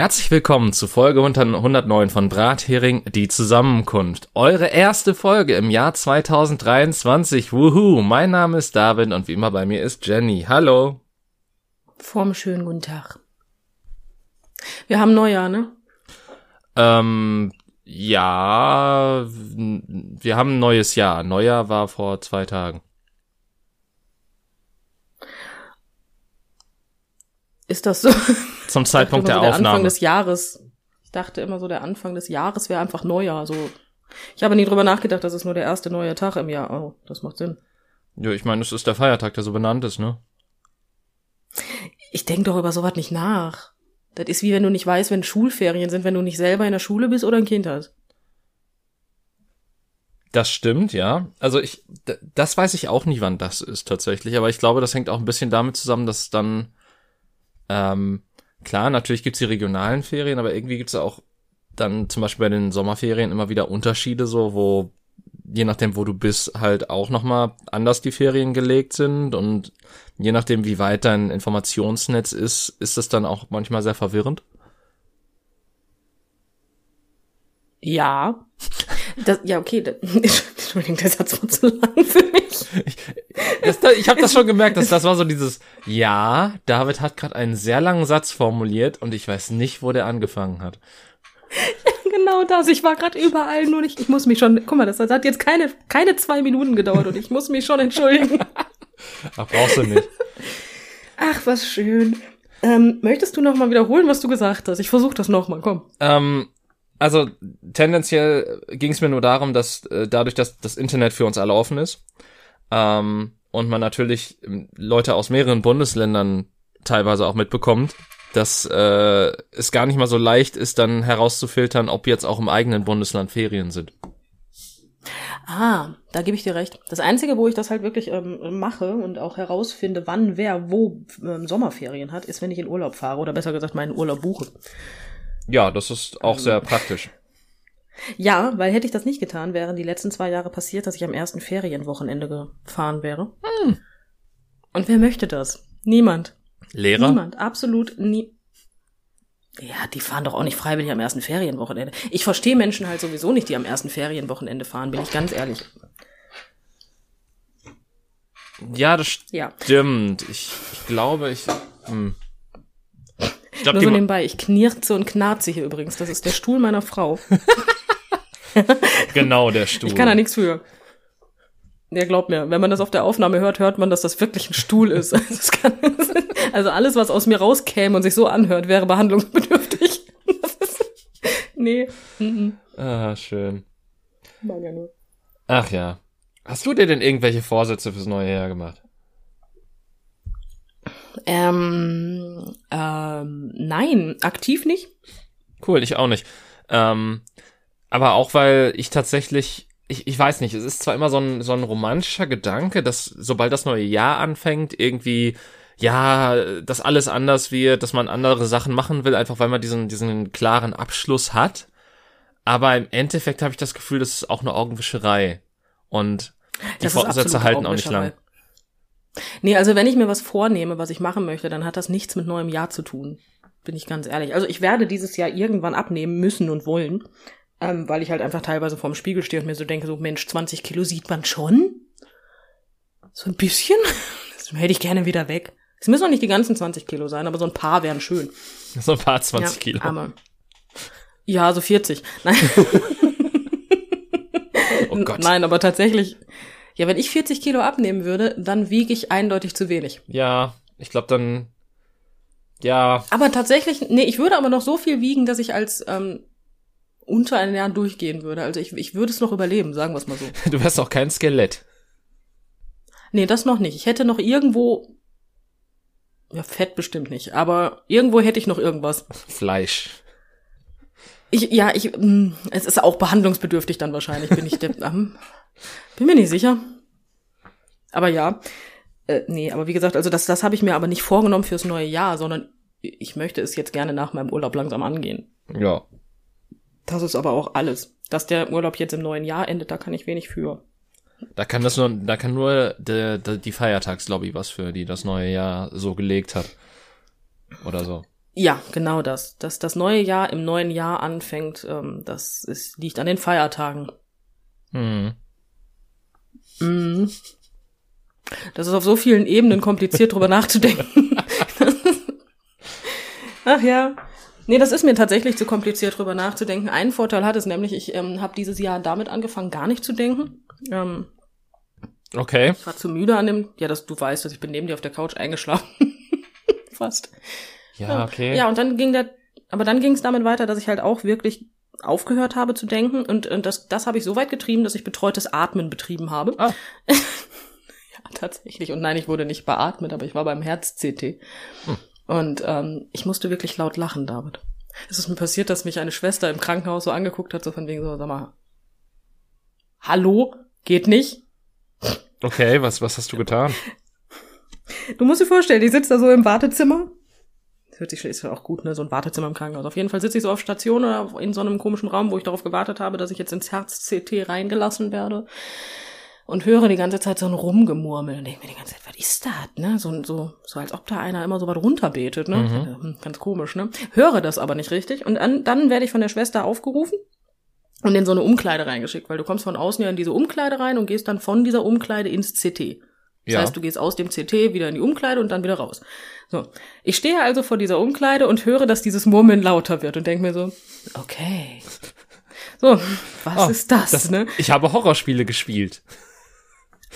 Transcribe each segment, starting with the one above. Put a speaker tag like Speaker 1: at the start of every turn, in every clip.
Speaker 1: Herzlich willkommen zu Folge 109 von Brathering, die Zusammenkunft. Eure erste Folge im Jahr 2023. Wuhu, mein Name ist David und wie immer bei mir ist Jenny. Hallo.
Speaker 2: Vorm schönen guten Tag. Wir haben Neujahr, ne?
Speaker 1: Ähm, ja, wir haben ein neues Jahr. Neujahr war vor zwei Tagen.
Speaker 2: Ist das so?
Speaker 1: Zum Zeitpunkt der
Speaker 2: so
Speaker 1: Aufnahme.
Speaker 2: Der Anfang des Jahres. Ich dachte immer so, der Anfang des Jahres wäre einfach Neujahr. So. Ich habe nie drüber nachgedacht, dass es nur der erste neue Tag im Jahr. Oh, das macht Sinn.
Speaker 1: Ja, ich meine, es ist der Feiertag, der so benannt ist, ne?
Speaker 2: Ich denk doch über sowas nicht nach. Das ist wie wenn du nicht weißt, wenn Schulferien sind, wenn du nicht selber in der Schule bist oder ein Kind hast.
Speaker 1: Das stimmt, ja. Also ich, das weiß ich auch nicht, wann das ist tatsächlich, aber ich glaube, das hängt auch ein bisschen damit zusammen, dass dann ähm, klar, natürlich gibt's die regionalen Ferien, aber irgendwie gibt's auch dann zum Beispiel bei den Sommerferien immer wieder Unterschiede, so wo je nachdem, wo du bist, halt auch nochmal anders die Ferien gelegt sind und je nachdem, wie weit dein Informationsnetz ist, ist es dann auch manchmal sehr verwirrend.
Speaker 2: Ja. Das, ja, okay. Das, Entschuldigung, der Satz war zu lang für mich.
Speaker 1: Ich, das, ich habe das schon gemerkt, dass das war so dieses, ja, David hat gerade einen sehr langen Satz formuliert und ich weiß nicht, wo der angefangen hat.
Speaker 2: Genau das. Ich war gerade überall, nur nicht. Ich muss mich schon. Guck mal, das hat jetzt keine keine zwei Minuten gedauert und ich muss mich schon entschuldigen.
Speaker 1: Ach, brauchst du nicht.
Speaker 2: Ach, was schön. Ähm, möchtest du noch mal wiederholen, was du gesagt hast? Ich versuche das noch mal. Komm.
Speaker 1: Ähm, also tendenziell ging es mir nur darum, dass äh, dadurch, dass das Internet für uns alle offen ist ähm, und man natürlich ähm, Leute aus mehreren Bundesländern teilweise auch mitbekommt, dass äh, es gar nicht mal so leicht ist, dann herauszufiltern, ob jetzt auch im eigenen Bundesland Ferien sind.
Speaker 2: Ah, da gebe ich dir recht. Das Einzige, wo ich das halt wirklich ähm, mache und auch herausfinde, wann wer wo ähm, Sommerferien hat, ist, wenn ich in Urlaub fahre oder besser gesagt meinen Urlaub buche.
Speaker 1: Ja, das ist auch sehr praktisch.
Speaker 2: Ja, weil hätte ich das nicht getan, wären die letzten zwei Jahre passiert, dass ich am ersten Ferienwochenende gefahren wäre.
Speaker 1: Hm.
Speaker 2: Und wer möchte das? Niemand.
Speaker 1: Lehrer?
Speaker 2: Niemand, absolut nie. Ja, die fahren doch auch nicht freiwillig am ersten Ferienwochenende. Ich verstehe Menschen halt sowieso nicht, die am ersten Ferienwochenende fahren, bin ich ganz ehrlich.
Speaker 1: Ja, das
Speaker 2: Ja.
Speaker 1: stimmt. Ich, ich glaube, ich. Hm. Ich glaub,
Speaker 2: Nur so nebenbei, ich knirze und knarze hier übrigens. Das ist der Stuhl meiner Frau.
Speaker 1: genau der Stuhl.
Speaker 2: Ich kann da nichts für. Ja, glaub mir, wenn man das auf der Aufnahme hört, hört man, dass das wirklich ein Stuhl ist. Also, kann, also alles, was aus mir rauskäme und sich so anhört, wäre behandlungsbedürftig. Das ist, nee. Mhm.
Speaker 1: Ah, schön.
Speaker 2: Mag ja nur.
Speaker 1: Ach ja. Hast du dir denn irgendwelche Vorsätze fürs neue Jahr gemacht?
Speaker 2: Ähm, ähm, nein, aktiv nicht.
Speaker 1: Cool, ich auch nicht. Ähm, aber auch weil ich tatsächlich, ich, ich weiß nicht, es ist zwar immer so ein, so ein romantischer Gedanke, dass sobald das neue Jahr anfängt, irgendwie, ja, dass alles anders wird, dass man andere Sachen machen will, einfach weil man diesen, diesen klaren Abschluss hat. Aber im Endeffekt habe ich das Gefühl, das ist auch eine Augenwischerei. Und die
Speaker 2: absolute
Speaker 1: halten auch nicht lang.
Speaker 2: Nee, also wenn ich mir was vornehme, was ich machen möchte, dann hat das nichts mit neuem Jahr zu tun. Bin ich ganz ehrlich. Also ich werde dieses Jahr irgendwann abnehmen müssen und wollen, ähm, weil ich halt einfach teilweise vorm Spiegel stehe und mir so denke, so Mensch, 20 Kilo sieht man schon? So ein bisschen? Das hätte ich gerne wieder weg. Es müssen auch nicht die ganzen 20 Kilo sein, aber so ein paar wären schön.
Speaker 1: So ein paar 20
Speaker 2: ja,
Speaker 1: Kilo.
Speaker 2: Aber, ja, so 40. Nein.
Speaker 1: Oh Gott.
Speaker 2: Nein, aber tatsächlich, ja, wenn ich 40 Kilo abnehmen würde, dann wiege ich eindeutig zu wenig.
Speaker 1: Ja, ich glaube dann, ja,
Speaker 2: Aber tatsächlich, nee, ich würde aber noch so viel wiegen, dass ich als ähm, unter ein Jahr durchgehen würde. Also ich, ich würde es noch überleben, sagen wir es mal so.
Speaker 1: du wärst auch kein Skelett.
Speaker 2: Nee, das noch nicht. Ich hätte noch irgendwo, ja, Fett bestimmt nicht, aber irgendwo hätte ich noch irgendwas.
Speaker 1: Fleisch.
Speaker 2: Ich, ja, ich, mh, es ist auch behandlungsbedürftig dann wahrscheinlich, bin ich der, ähm, bin mir nicht sicher. Aber ja, äh, nee, aber wie gesagt, also das, das habe ich mir aber nicht vorgenommen fürs neue Jahr, sondern ich möchte es jetzt gerne nach meinem Urlaub langsam angehen.
Speaker 1: Ja.
Speaker 2: Das ist aber auch alles. Dass der Urlaub jetzt im neuen Jahr endet, da kann ich wenig für.
Speaker 1: Da kann das nur, da kann nur de, de, die Feiertagslobby was für, die das neue Jahr so gelegt hat. Oder so.
Speaker 2: Ja, genau das. Dass das neue Jahr im neuen Jahr anfängt, ähm, das ist, liegt an den Feiertagen.
Speaker 1: Hm.
Speaker 2: Mhm. Das ist auf so vielen Ebenen kompliziert, drüber nachzudenken. Ach ja. Nee, das ist mir tatsächlich zu kompliziert, drüber nachzudenken. Einen Vorteil hat es nämlich, ich ähm, habe dieses Jahr damit angefangen, gar nicht zu denken. Ähm,
Speaker 1: Okay.
Speaker 2: ich war zu müde an dem, ja, dass du weißt, dass ich bin neben dir auf der Couch eingeschlafen. Fast.
Speaker 1: Ja, okay.
Speaker 2: Ja, und dann ging der, aber dann ging es damit weiter, dass ich halt auch wirklich aufgehört habe zu denken und, und das, das habe ich so weit getrieben, dass ich betreutes Atmen betrieben habe.
Speaker 1: Ah.
Speaker 2: ja, tatsächlich. Und nein, ich wurde nicht beatmet, aber ich war beim Herz-CT.
Speaker 1: Hm.
Speaker 2: Und ähm, ich musste wirklich laut lachen, David. Es ist mir passiert, dass mich eine Schwester im Krankenhaus so angeguckt hat, so von wegen so, sag mal, hallo, geht nicht?
Speaker 1: Okay, was, was hast du getan?
Speaker 2: Du musst dir vorstellen, ich sitze da so im Wartezimmer. Das hört sich ist ja auch gut, ne? So ein Wartezimmer im Krankenhaus. Auf jeden Fall sitze ich so auf Station oder in so einem komischen Raum, wo ich darauf gewartet habe, dass ich jetzt ins Herz-CT reingelassen werde. Und höre die ganze Zeit so ein Rumgemurmel und denke mir die ganze Zeit, was ist das, ne? So, so, so als ob da einer immer so was runterbetet, ne? Hm, Ganz komisch, ne? Höre das aber nicht richtig. Und dann, dann werde ich von der Schwester aufgerufen und in so eine Umkleide reingeschickt, weil du kommst von außen ja in diese Umkleide rein und gehst dann von dieser Umkleide ins CT. Das
Speaker 1: Ja.
Speaker 2: heißt, du gehst aus dem CT wieder in die Umkleide und dann wieder raus. So. Ich stehe also vor dieser Umkleide und höre, dass dieses Murmeln lauter wird und denke mir so, okay. So, was
Speaker 1: Ah,
Speaker 2: ist das, ne?
Speaker 1: Ich habe Horrorspiele gespielt.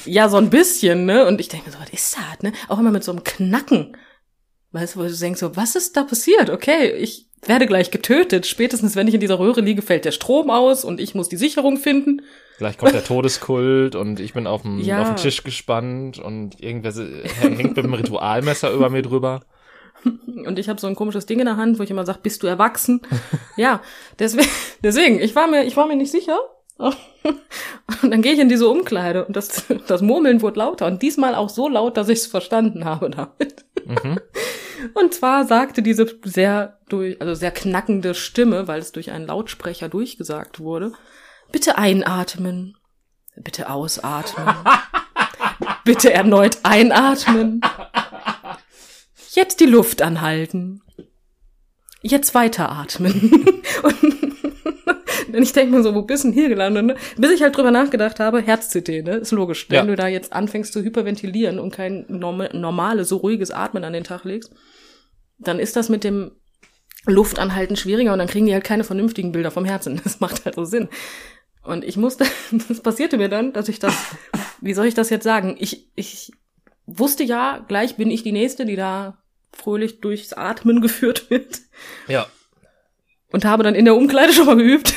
Speaker 2: Ja, so ein bisschen, ne? Und ich denke mir so, was ist das, ne? Auch immer mit so einem Knacken. Weißt du, wo du denkst so, was ist da passiert? Okay, ich werde gleich getötet. Spätestens, wenn ich in dieser Röhre liege, fällt der Strom aus und ich muss die Sicherung finden.
Speaker 1: Gleich kommt der Todeskult und ich bin auf dem,
Speaker 2: Ja.
Speaker 1: Tisch gespannt und irgendwer hängt mit dem Ritualmesser über mir drüber.
Speaker 2: Und ich habe so ein komisches Ding in der Hand, wo ich immer sage, bist du erwachsen? ja, deswegen, deswegen, ich war mir, ich war mir nicht sicher. Und dann gehe ich in diese Umkleide und das, das Murmeln wurde lauter und diesmal auch so laut, dass ich es verstanden habe damit.
Speaker 1: Mhm.
Speaker 2: Und zwar sagte diese sehr durch, also sehr knackende Stimme, weil es durch einen Lautsprecher durchgesagt wurde, bitte einatmen, bitte ausatmen, bitte erneut einatmen, jetzt die Luft anhalten, jetzt weiteratmen. Und ich denke mir so, wo bist du denn hier gelandet? Ne? Bis ich halt drüber nachgedacht habe, Herz-CT, ne? Ist logisch.
Speaker 1: Ja.
Speaker 2: Wenn du da jetzt anfängst zu hyperventilieren und kein norm normales, so ruhiges Atmen an den Tag legst, dann ist das mit dem Luftanhalten schwieriger und dann kriegen die halt keine vernünftigen Bilder vom Herzen. Das macht halt so Sinn. Und ich musste, das passierte mir dann, dass ich das, wie soll ich das jetzt sagen? Ich, ich wusste ja, gleich bin ich die Nächste, die da fröhlich durchs Atmen geführt wird
Speaker 1: Ja.
Speaker 2: Und habe dann in der Umkleide schon mal geübt.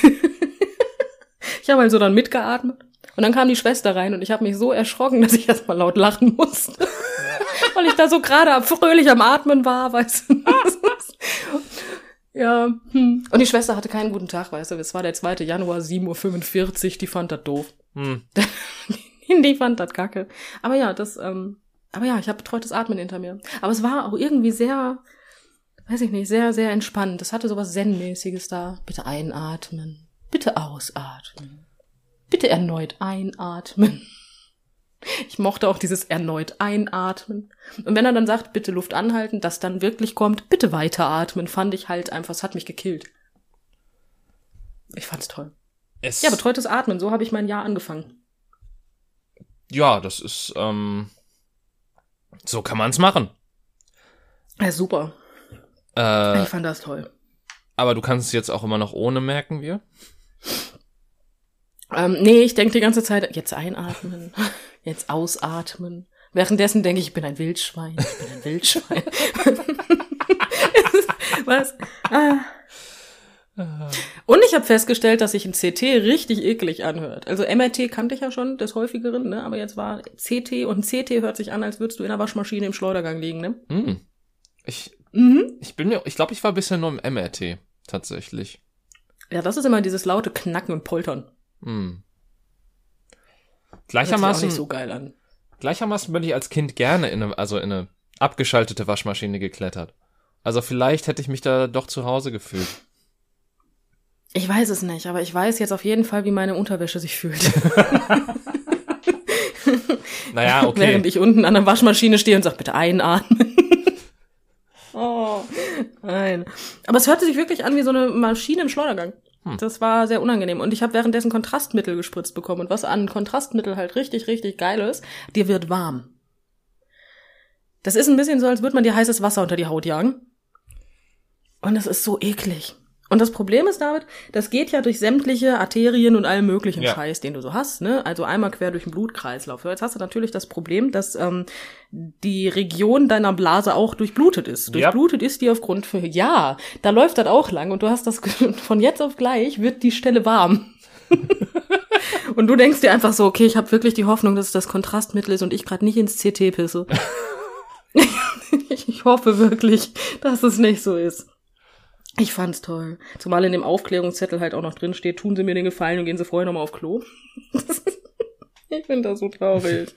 Speaker 2: ich habe also dann mitgeatmet und dann kam die Schwester rein und ich habe mich so erschrocken, dass ich erst mal laut lachen musste. Weil ich da so gerade fröhlich am Atmen war, weißt du. ja, hm. und die Schwester hatte keinen guten Tag, weißt du. Es war der 2. Januar, 7.45 Uhr, die fand das doof.
Speaker 1: Hm.
Speaker 2: die fand das kacke. Aber ja, das, ähm, aber ja, ich habe betreutes Atmen hinter mir. Aber es war auch irgendwie sehr, weiß ich nicht, sehr, sehr entspannt. Es hatte sowas Zen-mäßiges da. Bitte einatmen. Bitte ausatmen. Bitte erneut einatmen. Ich mochte auch dieses erneut einatmen. Und wenn er dann sagt, bitte Luft anhalten, das dann wirklich kommt, bitte weiteratmen, fand ich halt einfach, es hat mich gekillt. Ich fand's toll.
Speaker 1: Es,
Speaker 2: Ja, betreutes Atmen, so habe ich mein Jahr angefangen.
Speaker 1: ja, das ist, ähm, so kann man's machen.
Speaker 2: Ja, super.
Speaker 1: Äh,
Speaker 2: Ich fand das toll.
Speaker 1: aber du kannst es jetzt auch immer noch ohne, merken wir.
Speaker 2: Ähm, nee, ich denke die ganze Zeit, jetzt einatmen, jetzt ausatmen. Währenddessen denke ich, ich bin ein Wildschwein, ich bin ein Wildschwein. Was? Ah. Und ich habe festgestellt, dass sich ein CT richtig eklig anhört. Also MRT kannte ich ja schon des häufigeren, ne? aber jetzt war CT und CT hört sich an, als würdest du in der Waschmaschine im Schleudergang liegen. Ne?
Speaker 1: Hm. Ich,
Speaker 2: Mhm.
Speaker 1: ich bin mir, ich glaube, ich war bisher nur im MRT, tatsächlich.
Speaker 2: Ja, das ist immer dieses laute Knacken und Poltern.
Speaker 1: Hm.
Speaker 2: Auch
Speaker 1: Gleichermaßen,
Speaker 2: so geil an.
Speaker 1: gleichermaßen bin ich als Kind gerne in eine, also in eine abgeschaltete Waschmaschine geklettert. Also vielleicht hätte ich mich da doch zu Hause gefühlt.
Speaker 2: Ich weiß es nicht, aber ich weiß jetzt auf jeden Fall, wie meine Unterwäsche sich fühlt.
Speaker 1: Naja, okay.
Speaker 2: Während ich unten an der Waschmaschine stehe und sage, bitte einatmen. Oh. Nein. Aber es hörte sich wirklich an wie so eine Maschine im Schleudergang.
Speaker 1: Hm.
Speaker 2: Das war sehr unangenehm. Und ich habe währenddessen Kontrastmittel gespritzt bekommen. Und was an Kontrastmittel halt richtig, richtig geil ist, dir wird warm. Das ist ein bisschen so, als würde man dir heißes Wasser unter die Haut jagen. Und das ist so eklig. Und das Problem ist damit, das geht ja durch sämtliche Arterien und allen möglichen
Speaker 1: Ja.
Speaker 2: Scheiß, den du so hast, ne? Also einmal quer durch den Blutkreislauf. Jetzt hast du natürlich das Problem, dass ähm, die Region deiner Blase auch durchblutet ist.
Speaker 1: Ja.
Speaker 2: Durchblutet ist die aufgrund für ja, da läuft das auch lang und du hast das von jetzt auf gleich wird die Stelle warm. und du denkst dir einfach so, okay, ich habe wirklich die Hoffnung, dass es das Kontrastmittel ist und ich gerade nicht ins CT pisse. ich hoffe wirklich, dass es nicht so ist. Ich fand's toll. Zumal in dem Aufklärungszettel halt auch noch drin steht, tun Sie mir den Gefallen und gehen Sie vorher nochmal auf Klo. ich finde das so traurig.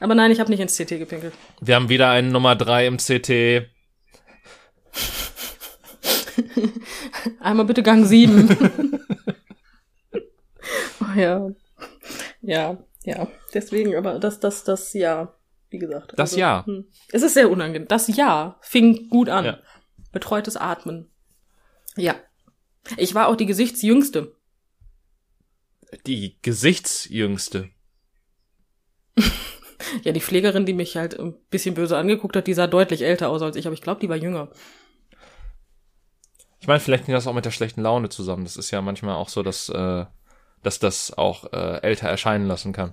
Speaker 2: Aber nein, ich habe nicht ins CT gepinkelt.
Speaker 1: Wir haben wieder einen Nummer drei im CT.
Speaker 2: Einmal bitte Gang 7. oh, ja. Ja, ja. Deswegen, aber das, das, das, ja. Wie gesagt.
Speaker 1: Das Ja.
Speaker 2: hm. Es ist sehr unangenehm. Das Ja fing gut an.
Speaker 1: Ja.
Speaker 2: Betreutes Atmen. Ja. Ich war auch die Gesichtsjüngste.
Speaker 1: Die Gesichtsjüngste.
Speaker 2: Ja, die Pflegerin, die mich halt ein bisschen böse angeguckt hat, die sah deutlich älter aus als ich, aber ich glaube, die war jünger.
Speaker 1: Ich meine, vielleicht hängt das auch mit der schlechten Laune zusammen. Das ist ja manchmal auch so, dass, äh, dass das auch äh, älter erscheinen lassen kann.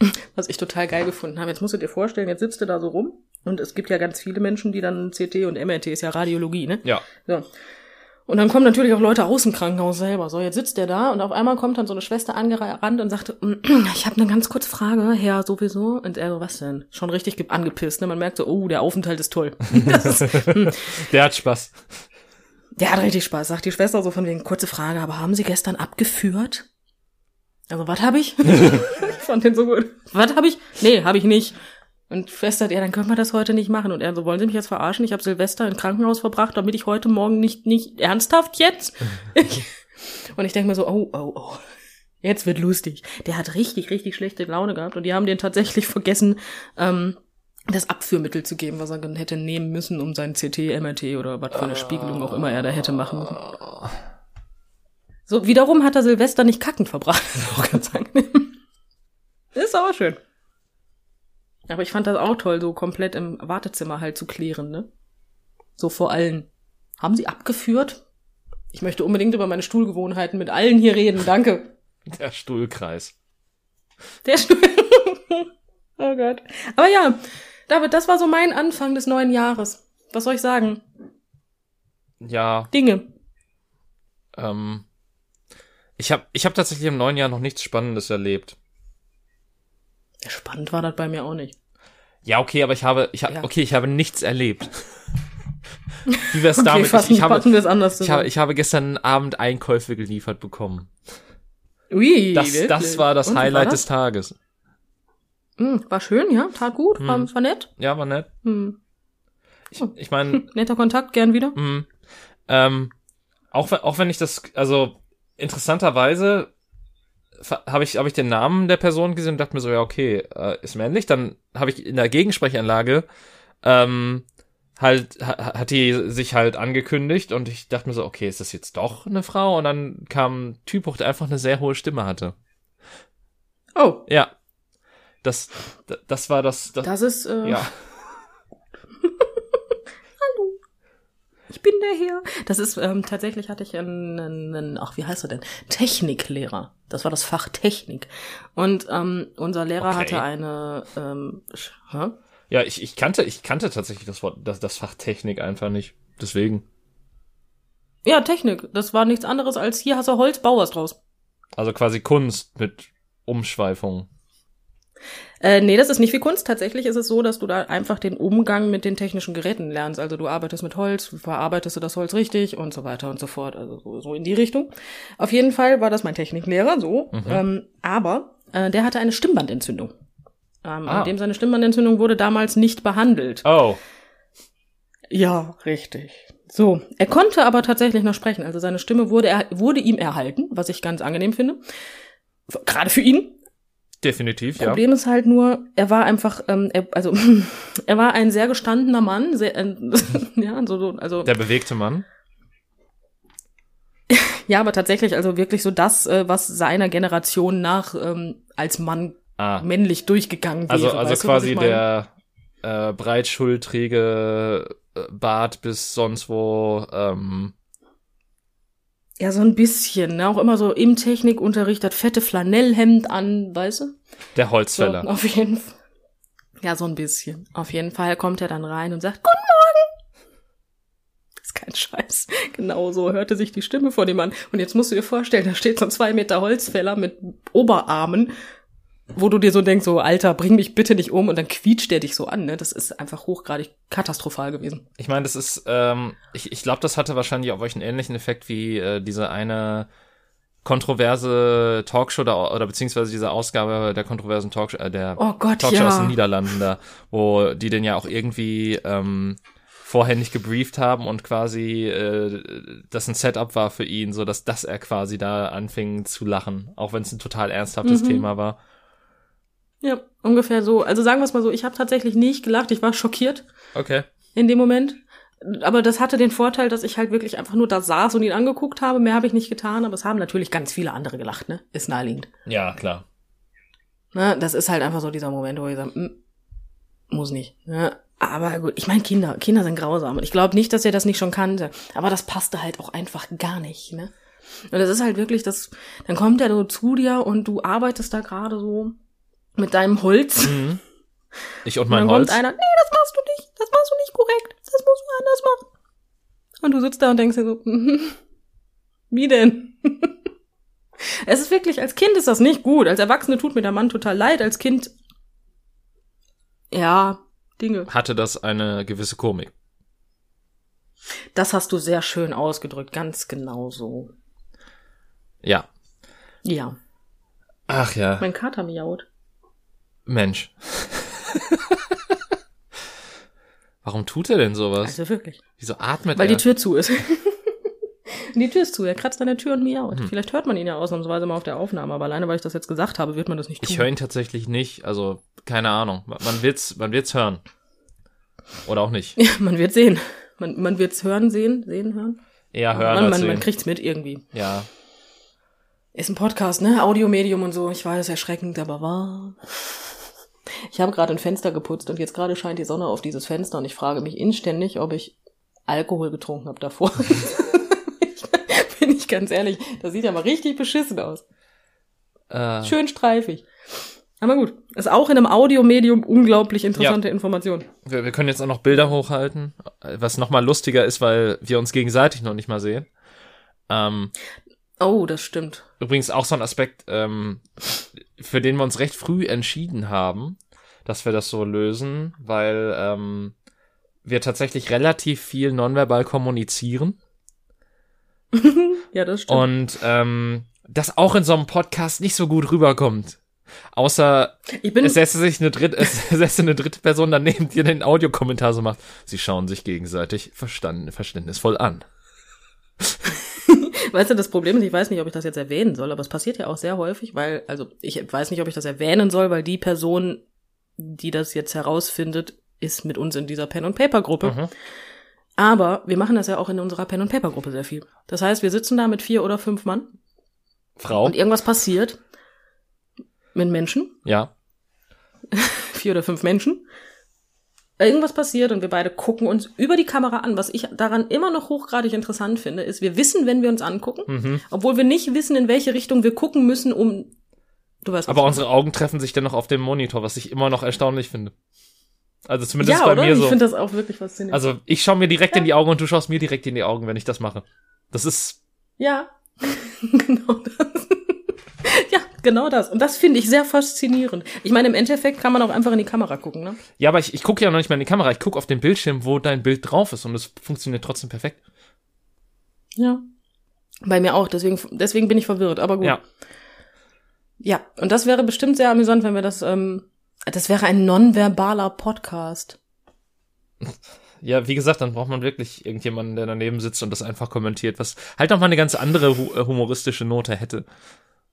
Speaker 2: Was ich total geil gefunden habe. Jetzt musst du dir vorstellen, jetzt sitzt du da so rum und es gibt ja ganz viele Menschen, die dann CT und MRT ist ja Radiologie, ne?
Speaker 1: Ja.
Speaker 2: So. Und dann kommen natürlich auch Leute aus dem Krankenhaus selber. So, jetzt sitzt der da und auf einmal kommt dann so eine Schwester angerannt und sagt, ich habe eine ganz kurze Frage, Herr sowieso. Und er so, was denn? Schon richtig ge- angepisst, ne? Man merkt so, oh, der Aufenthalt ist toll. Ist, hm.
Speaker 1: Der hat Spaß.
Speaker 2: Der hat richtig Spaß, sagt die Schwester so von wegen, kurze Frage, aber haben Sie gestern abgeführt? Also, was habe ich? ich fand den so gut. Was habe ich? Nee, habe ich nicht. Und Schwester, ja, dann können wir das heute nicht machen. Und er so, wollen Sie mich jetzt verarschen? Ich habe Silvester im Krankenhaus verbracht, damit ich heute Morgen nicht, nicht ernsthaft jetzt? und ich denke mir so, oh, oh, oh. Jetzt wird lustig. Der hat richtig, richtig schlechte Laune gehabt und die haben den tatsächlich vergessen, ähm, das Abführmittel zu geben, was er dann hätte nehmen müssen, um sein CT, MRT oder was für eine Spiegelung auch immer er da hätte machen müssen. So, wiederum hat er Silvester nicht kacken verbracht. Das ist auch ganz angenehm. Ist aber schön. Aber ich fand das auch toll, so komplett im Wartezimmer halt zu klären, ne? So vor allen. Haben Sie abgeführt? Ich möchte unbedingt über meine Stuhlgewohnheiten mit allen hier reden, danke.
Speaker 1: Der Stuhlkreis.
Speaker 2: Der Stuhl. oh Gott. Aber ja, David, das war so mein Anfang des neuen Jahres. Was soll ich sagen?
Speaker 1: Ja,
Speaker 2: Dinge.
Speaker 1: ähm, ich habe ich hab tatsächlich im neuen Jahr noch nichts Spannendes erlebt.
Speaker 2: Spannend war das bei mir auch nicht.
Speaker 1: Ja, okay, aber ich habe, ich habe,
Speaker 2: Ja.
Speaker 1: okay, ich habe nichts erlebt. Wie wär's
Speaker 2: Okay,
Speaker 1: damit?
Speaker 2: fassen,
Speaker 1: ich, ich habe, ich habe, ich habe gestern Abend Einkäufe geliefert bekommen.
Speaker 2: Ui,
Speaker 1: Das, das war das
Speaker 2: Und,
Speaker 1: Highlight
Speaker 2: war
Speaker 1: des Tages.
Speaker 2: Hm, war schön, ja, tat gut, war,
Speaker 1: Hm.
Speaker 2: war nett.
Speaker 1: Ja, war nett.
Speaker 2: Hm.
Speaker 1: Ich, ich meine,
Speaker 2: Netter Kontakt, gern wieder.
Speaker 1: Mhm. Ähm, auch, wenn- auch wenn ich das, also interessanterweise habe ich, hab ich den Namen der Person gesehen und dachte mir so, ja, okay, äh, ist männlich. Dann habe ich in der Gegensprechanlage ähm, halt, ha, hat die sich halt angekündigt und ich dachte mir so, okay, ist das jetzt doch eine Frau? Und dann kam ein Typ hoch, der einfach eine sehr hohe Stimme hatte.
Speaker 2: Oh,
Speaker 1: Ja. Das, das war das, das,
Speaker 2: das ist, äh,
Speaker 1: ja.
Speaker 2: Ich bin der Herr. Das ist, ähm, tatsächlich hatte ich einen, einen, ach, wie heißt er denn? Techniklehrer. Das war das Fach Technik. Und ähm, unser Lehrer
Speaker 1: Okay.
Speaker 2: hatte eine, ähm, hä?
Speaker 1: Ja, ich, ich kannte, ich kannte tatsächlich das Wort, das, das Fach Technik einfach nicht. Deswegen.
Speaker 2: Ja, Technik. Das war nichts anderes als hier hast du Holz, bau was draus.
Speaker 1: Also quasi Kunst mit Umschweifung.
Speaker 2: Äh, nee, das ist nicht wie Kunst. Tatsächlich ist es so, dass du da einfach den Umgang mit den technischen Geräten lernst. Also du arbeitest mit Holz, verarbeitest du das Holz richtig und so weiter und so fort. Also so, so in die Richtung. Auf jeden Fall war das mein Techniklehrer, so. Ähm, aber äh, der hatte eine Stimmbandentzündung. Ähm,
Speaker 1: Ah.
Speaker 2: Dem seine Stimmbandentzündung wurde damals nicht behandelt.
Speaker 1: Oh.
Speaker 2: Ja, richtig. So, er konnte aber tatsächlich noch sprechen. Also seine Stimme wurde, er, wurde ihm erhalten, was ich ganz angenehm finde. Gerade für ihn.
Speaker 1: Definitiv, ja.
Speaker 2: Problem ist halt nur, er war einfach, ähm, er, also er war ein sehr gestandener Mann, sehr, äh, ja, so, so, also
Speaker 1: Der bewegte Mann.
Speaker 2: ja, aber tatsächlich, also wirklich so das, äh, was seiner Generation nach ähm, als Mann
Speaker 1: Ah.
Speaker 2: männlich durchgegangen wäre.
Speaker 1: Also, also quasi der äh, breitschultrige äh, Bart bis sonst wo. Ähm,
Speaker 2: Ja, so ein bisschen, ne? Auch immer so im Technikunterricht, das fette Flanellhemd an, weißt du?
Speaker 1: der
Speaker 2: So,
Speaker 1: Holzfäller.
Speaker 2: auf jeden Fall. Ja, so ein bisschen. Auf jeden Fall kommt er dann rein und sagt, Guten Morgen! Das ist kein Scheiß. Genau so hörte sich die Stimme von dem an. Und jetzt musst du dir vorstellen, da steht so ein zwei Meter Holzfäller mit Oberarmen, wo du dir so denkst, so, Alter, bring mich bitte nicht um. Und dann quietscht der dich so an, ne? Das ist einfach hochgradig katastrophal gewesen.
Speaker 1: Ich meine, das ist, ähm, ich, ich glaube, das hatte wahrscheinlich auf euch einen ähnlichen Effekt wie äh, diese eine kontroverse Talkshow da, oder beziehungsweise diese Ausgabe der kontroversen Talkshow, äh, der
Speaker 2: Oh Gott,
Speaker 1: Talkshow
Speaker 2: ja.
Speaker 1: aus den Niederlanden da, wo die den ja auch irgendwie ähm, vorher nicht gebrieft haben und quasi äh, das ein Setup war für ihn, so dass dass er quasi da anfing zu lachen, auch wenn es ein total ernsthaftes
Speaker 2: Mhm.
Speaker 1: Thema war.
Speaker 2: Ja, ungefähr so. Also sagen wir es mal so, ich habe tatsächlich nicht gelacht, ich war schockiert.
Speaker 1: Okay.
Speaker 2: in dem Moment. Aber das hatte den Vorteil, dass ich halt wirklich einfach nur da saß und ihn angeguckt habe. Mehr habe ich nicht getan, aber es haben natürlich ganz viele andere gelacht, ne? Ist naheliegend.
Speaker 1: Ja, klar.
Speaker 2: Ne? Das ist halt einfach so dieser Moment, wo ich sage, mm, muss nicht. Ne? Aber gut, ich meine, Kinder, Kinder sind grausam. Und ich glaube nicht, dass er das nicht schon kannte. Aber das passte halt auch einfach gar nicht, ne? Und das ist halt wirklich das, dann kommt er so zu dir und du arbeitest da gerade so mit deinem Holz.
Speaker 1: Mhm. Ich und
Speaker 2: Und
Speaker 1: mein
Speaker 2: dann
Speaker 1: Holz.
Speaker 2: kommt einer, nee, das machst du nicht, das machst du nicht korrekt, das musst du anders machen. Und du sitzt da und denkst dir so, wie denn? es ist wirklich, als Kind ist das nicht gut. Als Erwachsene tut mir der Mann total leid. Als Kind, ja, Dinge.
Speaker 1: hatte das eine gewisse Komik.
Speaker 2: Das hast du sehr schön ausgedrückt, ganz genau so.
Speaker 1: Ja.
Speaker 2: Ja,
Speaker 1: Ach ja,
Speaker 2: mein Kater miaut.
Speaker 1: Mensch. Warum tut er denn sowas?
Speaker 2: Also wirklich.
Speaker 1: Wieso atmet
Speaker 2: Weil
Speaker 1: er?
Speaker 2: die Tür zu ist. die Tür ist zu, er kratzt an der Tür und miaut. Vielleicht hört man ihn ja ausnahmsweise mal auf der Aufnahme, aber alleine, weil ich das jetzt gesagt habe, wird man das nicht tun.
Speaker 1: ich höre ihn tatsächlich nicht, also keine Ahnung. Man wird's, man wird's hören. Oder auch nicht.
Speaker 2: Ja, man wird sehen. Man, man wird's hören, sehen, sehen, hören.
Speaker 1: Eher hören
Speaker 2: man, man, man kriegt's mit irgendwie.
Speaker 1: ja.
Speaker 2: Ist ein Podcast, ne? Audiomedium und so. Ich weiß, erschreckend, aber wahr. Ich habe gerade ein Fenster geputzt und jetzt gerade scheint die Sonne auf dieses Fenster und ich frage mich inständig, ob ich Alkohol getrunken habe davor. bin ich ganz ehrlich, das sieht ja mal richtig beschissen aus.
Speaker 1: Äh,
Speaker 2: Schön streifig. Aber gut, ist auch in einem Audiomedium unglaublich interessante Information.
Speaker 1: wir, wir können jetzt auch noch Bilder hochhalten, was nochmal lustiger ist, weil wir uns gegenseitig noch nicht mal sehen. Ähm,
Speaker 2: Oh, das stimmt.
Speaker 1: übrigens auch so ein Aspekt, ähm, für den wir uns recht früh entschieden haben, dass wir das so lösen, weil ähm, wir tatsächlich relativ viel nonverbal kommunizieren
Speaker 2: Ja, das stimmt.
Speaker 1: und ähm, das auch in so einem Podcast nicht so gut rüberkommt. Außer es säße sich eine dritte, es säße eine dritte Person daneben, die den Audiokommentar so macht. Sie schauen sich gegenseitig verstanden, verständnisvoll an.
Speaker 2: Weißt du, das Problem ist, ich weiß nicht, ob ich das jetzt erwähnen soll, aber es passiert ja auch sehr häufig, weil, also ich weiß nicht, ob ich das erwähnen soll, weil die Person, die das jetzt herausfindet, ist mit uns in dieser Pen and Paper Gruppe.
Speaker 1: Mhm.
Speaker 2: Aber wir machen das ja auch in unserer Pen and Paper Gruppe sehr viel. Das heißt, wir sitzen da mit vier oder fünf Mann
Speaker 1: Frau?
Speaker 2: und irgendwas passiert mit Menschen,
Speaker 1: Ja.
Speaker 2: vier oder fünf Menschen. Irgendwas passiert und wir beide gucken uns über die Kamera an. Was ich daran immer noch hochgradig interessant finde, ist, wir wissen, wenn wir uns angucken,
Speaker 1: Mhm.
Speaker 2: obwohl wir nicht wissen, in welche Richtung wir gucken müssen, um. Du weißt,
Speaker 1: Aber
Speaker 2: ich
Speaker 1: unsere Augen treffen sich dennoch auf dem Monitor, was ich immer noch erstaunlich finde. Also zumindest
Speaker 2: ja,
Speaker 1: bei
Speaker 2: oder?
Speaker 1: mir
Speaker 2: ich
Speaker 1: so.
Speaker 2: finde das auch wirklich faszinierend.
Speaker 1: Also ich schaue mir direkt in die Augen und du schaust mir direkt in die Augen, wenn ich das mache. Das ist
Speaker 2: ja, genau das. ja, genau das. Und das finde ich sehr faszinierend. Ich meine, im Endeffekt kann man auch einfach in die Kamera gucken, ne?
Speaker 1: ja, aber ich, ich gucke ja noch nicht mal in die Kamera. Ich gucke auf den Bildschirm, wo dein Bild drauf ist und es funktioniert trotzdem perfekt.
Speaker 2: Ja. Bei mir auch, deswegen, deswegen bin ich verwirrt, aber gut.
Speaker 1: Ja.
Speaker 2: Ja, und das wäre bestimmt sehr amüsant, wenn wir das, ähm, das wäre ein nonverbaler Podcast.
Speaker 1: Ja, wie gesagt, dann braucht man wirklich irgendjemanden, der daneben sitzt und das einfach kommentiert, was halt noch mal eine ganz andere hu humoristische Note hätte.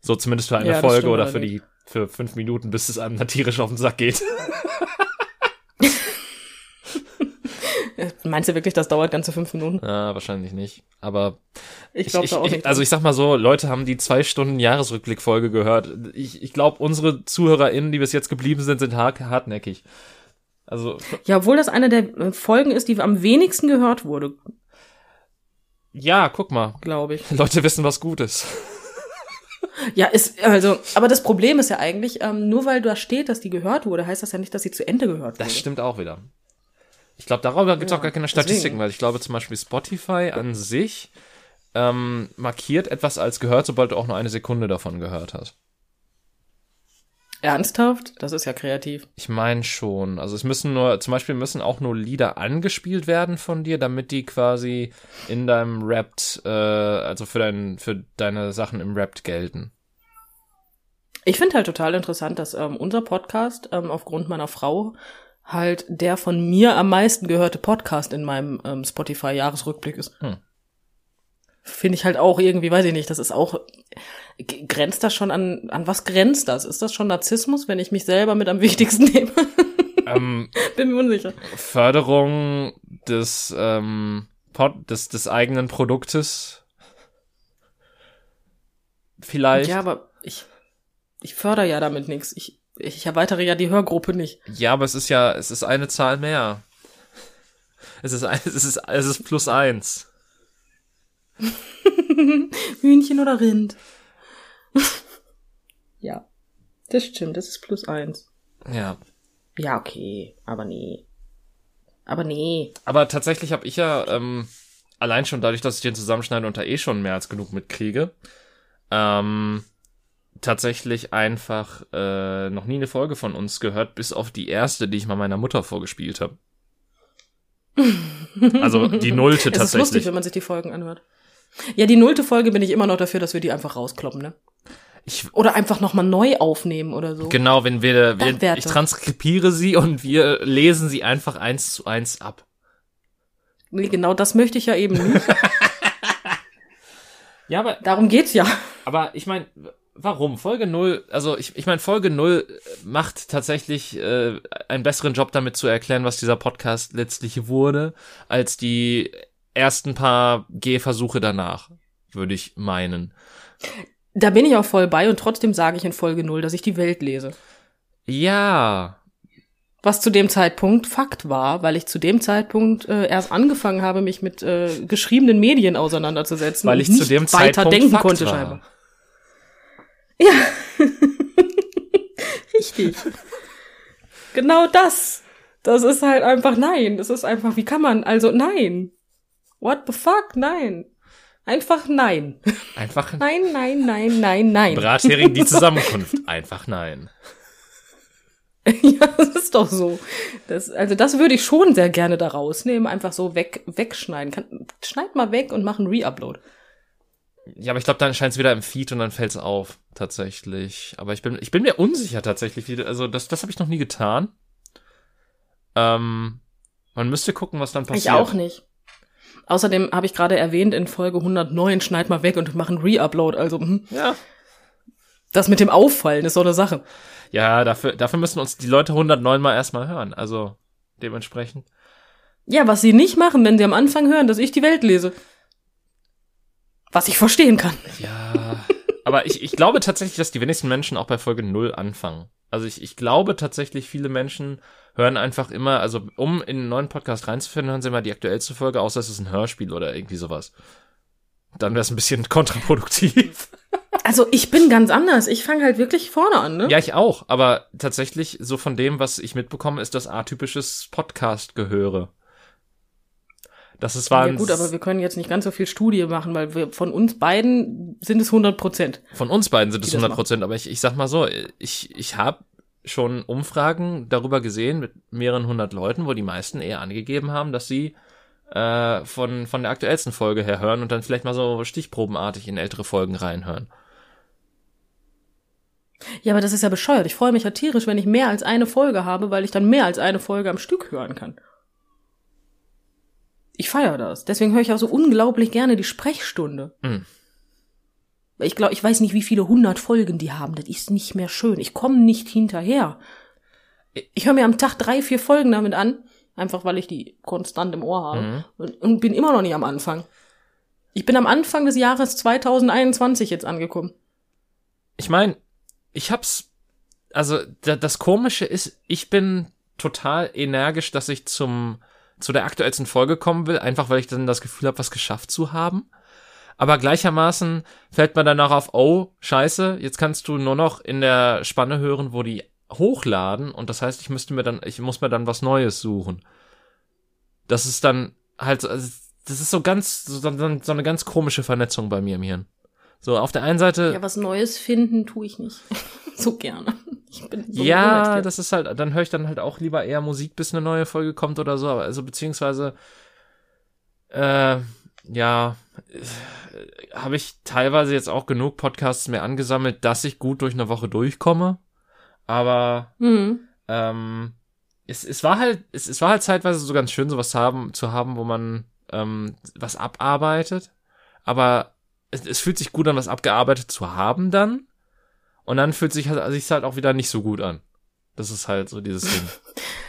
Speaker 1: So zumindest für eine
Speaker 2: Ja,
Speaker 1: Folge oder für die. Für fünf Minuten, bis es einem tierisch auf den Sack geht.
Speaker 2: Meinst du wirklich, das dauert ganze fünf Minuten?
Speaker 1: Ja, wahrscheinlich nicht. Aber
Speaker 2: Ich glaube auch
Speaker 1: ich,
Speaker 2: nicht.
Speaker 1: Also ich sag mal so, Leute haben die zwei Stunden Jahresrückblick-Folge gehört. Ich, ich glaube, unsere ZuhörerInnen, die bis jetzt geblieben sind, sind hart, hartnäckig. Also,
Speaker 2: ja, obwohl das eine der äh, Folgen ist, die am wenigsten gehört wurde,
Speaker 1: ja, guck mal.
Speaker 2: glaube ich.
Speaker 1: Leute wissen, was gut ist.
Speaker 2: Ja, ist, also, aber das Problem ist ja eigentlich, ähm, nur weil da steht, dass die gehört wurde, heißt das ja nicht, dass sie zu Ende gehört wurde.
Speaker 1: Das stimmt auch wieder. Ich glaube, darüber gibt es
Speaker 2: Ja,
Speaker 1: auch gar keine
Speaker 2: deswegen.
Speaker 1: Statistiken, weil ich glaube zum Beispiel Spotify an sich ähm, markiert etwas als gehört, sobald du auch nur eine Sekunde davon gehört hast.
Speaker 2: Ernsthaft? Das ist ja kreativ.
Speaker 1: Ich meine schon. Also es müssen nur, zum Beispiel müssen auch nur Lieder angespielt werden von dir, damit die quasi in deinem Rap, äh, also für dein, für deine Sachen im Rap gelten.
Speaker 2: Ich finde halt total interessant, dass ähm, unser Podcast ähm, aufgrund meiner Frau halt der von mir am meisten gehörte Podcast in meinem ähm, Spotify-Jahresrückblick ist.
Speaker 1: Hm.
Speaker 2: Finde ich halt auch irgendwie, weiß ich nicht, das ist auch, grenzt das schon an, an was grenzt das? Ist das schon Narzissmus, wenn ich mich selber mit am wichtigsten nehme?
Speaker 1: ähm,
Speaker 2: Bin mir unsicher.
Speaker 1: Förderung des, ähm, Pod, des, des eigenen Produktes. Vielleicht.
Speaker 2: Ja, aber ich, ich fördere ja damit nichts. Ich, ich erweitere ja die Hörgruppe nicht.
Speaker 1: Ja, aber es ist ja, es ist eine Zahl mehr. Es ist, ein- es ist, es ist plus eins.
Speaker 2: Hühnchen oder Rind? ja, das stimmt, das ist plus eins.
Speaker 1: Ja.
Speaker 2: Ja, okay, aber nee. Aber nee.
Speaker 1: Aber tatsächlich habe ich ja, ähm, allein schon dadurch, dass ich den zusammenschneide und da eh schon mehr als genug mitkriege, ähm, tatsächlich einfach äh, noch nie eine Folge von uns gehört, bis auf die erste, die ich mal meiner Mutter vorgespielt habe. Also die nullte
Speaker 2: Es ist lustig,
Speaker 1: tatsächlich.
Speaker 2: wenn man sich die Folgen anhört. Ja, die nullte Folge bin ich immer noch dafür, dass wir die einfach rauskloppen, ne?
Speaker 1: Ich,
Speaker 2: Oder einfach nochmal neu aufnehmen oder so.
Speaker 1: genau, wenn wir, wir ich transkribiere sie und wir lesen sie einfach eins zu eins ab.
Speaker 2: Nee, genau das möchte ich ja eben nicht.
Speaker 1: Ja, aber
Speaker 2: Darum geht's ja.
Speaker 1: Aber ich meine, warum? Folge 0, also ich, ich meine, Folge 0 macht tatsächlich äh, einen besseren Job damit zu erklären, was dieser Podcast letztlich wurde, als die ersten paar Gehversuche danach, würde ich meinen.
Speaker 2: Da bin ich auch voll bei und trotzdem sage ich in Folge null, dass ich die Welt lese.
Speaker 1: Ja,
Speaker 2: Was zu dem Zeitpunkt Fakt war, weil ich zu dem Zeitpunkt äh, erst angefangen habe, mich mit äh, geschriebenen Medien auseinanderzusetzen.
Speaker 1: weil
Speaker 2: und
Speaker 1: ich zu dem
Speaker 2: weiter
Speaker 1: Zeitpunkt
Speaker 2: denken
Speaker 1: Fakt
Speaker 2: konnte
Speaker 1: war.
Speaker 2: scheinbar. Ja. Richtig. genau das. Das ist halt einfach nein. Das ist einfach, wie kann man, also nein. What the fuck? Nein. Einfach nein.
Speaker 1: Einfach
Speaker 2: Nein, nein, nein, nein, nein.
Speaker 1: Brathering die Zusammenkunft. Einfach nein.
Speaker 2: Ja, das ist doch so. Das, also das würde ich schon sehr gerne da rausnehmen, einfach so weg, wegschneiden. Kann, schneid mal weg und mach einen Reupload.
Speaker 1: Ja, aber ich glaube, dann erscheint es wieder im Feed und dann fällt's auf, tatsächlich. Aber ich bin, ich bin mir unsicher tatsächlich. Wie, also das, das habe ich noch nie getan. Ähm, man müsste gucken, was dann passiert.
Speaker 2: Ich auch nicht. Außerdem habe ich gerade erwähnt, in Folge 109 schneid mal weg und mach einen Reupload. Also hm,
Speaker 1: Ja.
Speaker 2: das mit dem Auffallen ist so eine Sache.
Speaker 1: Ja, dafür, dafür müssen uns die Leute 109 mal erstmal hören. Also dementsprechend.
Speaker 2: Ja, was sie nicht machen, wenn sie am Anfang hören, dass ich die Welt lese. Was ich verstehen kann.
Speaker 1: Ja. aber ich, ich glaube tatsächlich, dass die wenigsten Menschen auch bei Folge 0 anfangen. Also ich, ich glaube tatsächlich, viele Menschen hören einfach immer, also um in einen neuen Podcast reinzufinden, hören sie immer die aktuellste Folge, außer es ist ein Hörspiel oder irgendwie sowas. Dann wäre es ein bisschen kontraproduktiv.
Speaker 2: Also ich bin ganz anders. Ich fange halt wirklich vorne an, ne?
Speaker 1: Ja, ich auch, aber tatsächlich so von dem, was ich mitbekomme, ist das atypisches Podcast-Gehöre. Das ist war
Speaker 2: ja gut, aber wir können jetzt nicht ganz so viel Studie machen, weil wir von uns beiden sind es 100 Prozent.
Speaker 1: von uns beiden sind es
Speaker 2: Die das
Speaker 1: 100 Prozent, aber ich, ich sag mal so, ich, ich habe schon Umfragen darüber gesehen mit mehreren hundert Leuten, wo die meisten eher angegeben haben, dass sie äh, von, von der aktuellsten Folge her hören und dann vielleicht mal so stichprobenartig in ältere Folgen reinhören.
Speaker 2: Ja, aber das ist ja bescheuert. Ich freue mich ja tierisch, wenn ich mehr als eine Folge habe, weil ich dann mehr als eine Folge am Stück hören kann. Ich feiere das. Deswegen höre ich auch so unglaublich gerne die Sprechstunde.
Speaker 1: Hm.
Speaker 2: Ich glaube, ich weiß nicht, wie viele hundert Folgen die haben. Das ist nicht mehr schön. Ich komme nicht hinterher. Ich höre mir am Tag drei, vier Folgen damit an, einfach weil ich die konstant im Ohr habe
Speaker 1: Mhm.
Speaker 2: und, und bin immer noch nicht am Anfang. Ich bin am Anfang des Jahres 2021 jetzt angekommen.
Speaker 1: Ich meine, ich hab's, also da, das Komische ist, ich bin total energisch, dass ich zum zu der aktuellsten Folge kommen will, einfach weil ich dann das Gefühl habe, was geschafft zu haben. Aber gleichermaßen fällt mir danach auf, oh, scheiße, jetzt kannst du nur noch in der Spanne hören, wo die hochladen und das heißt, ich müsste mir dann, ich muss mir dann was Neues suchen. Das ist dann halt, so- also, das ist so ganz, so, so so eine ganz komische Vernetzung bei mir im Hirn. So, auf der einen Seite,
Speaker 2: Ja, was Neues finden tue ich nicht. so gerne. Ich bin so
Speaker 1: ja, das ist halt, dann höre ich dann halt auch lieber eher Musik, bis eine neue Folge kommt oder so. aber Also beziehungsweise, äh, ja, habe ich teilweise jetzt auch genug Podcasts mehr angesammelt, dass ich gut durch eine Woche durchkomme. Aber
Speaker 2: Mhm.
Speaker 1: ähm, es, es war halt, es, es war halt zeitweise so ganz schön, sowas zu haben, zu haben, wo man ähm, was abarbeitet. Aber es, es fühlt sich gut an, was abgearbeitet zu haben dann. Und dann fühlt sich halt, sich halt auch wieder nicht so gut an. Das ist halt so dieses Ding.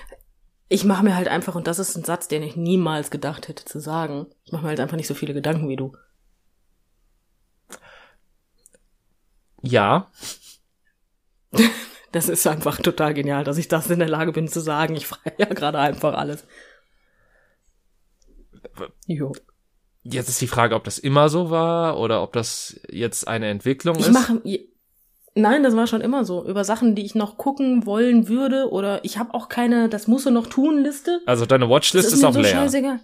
Speaker 2: Ich mache mir halt einfach, und das ist ein Satz, den ich niemals gedacht hätte zu sagen, ich mache mir halt einfach nicht so viele Gedanken wie du.
Speaker 1: Ja,
Speaker 2: Das ist einfach total genial, dass ich das in der Lage bin zu sagen. Ich frage ja gerade einfach alles. Jo.
Speaker 1: jetzt ist die Frage, ob das immer so war oder ob das jetzt eine Entwicklung
Speaker 2: Ich
Speaker 1: ist.
Speaker 2: mache. Nein, das war schon immer so. Über Sachen, die ich noch gucken wollen würde, oder ich habe auch keine, das musst du noch tun, Liste.
Speaker 1: also deine Watchlist ist,
Speaker 2: mir
Speaker 1: auch
Speaker 2: so
Speaker 1: leer.
Speaker 2: scheißegal.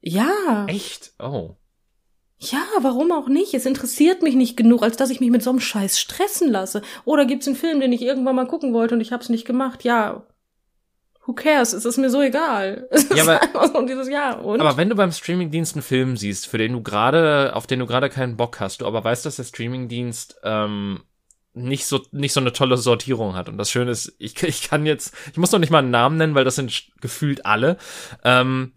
Speaker 2: Ja.
Speaker 1: Echt? Oh.
Speaker 2: Ja, warum auch nicht? Es interessiert mich nicht genug, als dass ich mich mit so einem Scheiß stressen lasse. Oder gibt's einen Film, den ich irgendwann mal gucken wollte und ich hab's nicht gemacht? Ja. Who cares? Es ist mir so egal. Es
Speaker 1: Ja,
Speaker 2: ist
Speaker 1: aber-
Speaker 2: einfach so dieses Jahr. Und
Speaker 1: Aber wenn du beim Streamingdienst einen Film siehst, für den du gerade, auf den du gerade keinen Bock hast, du aber weißt, dass der Streamingdienst ähm, nicht so nicht so eine tolle Sortierung hat. Und das Schöne ist, ich, ich kann jetzt, ich muss noch nicht mal einen Namen nennen, weil das sind gefühlt alle. Ähm,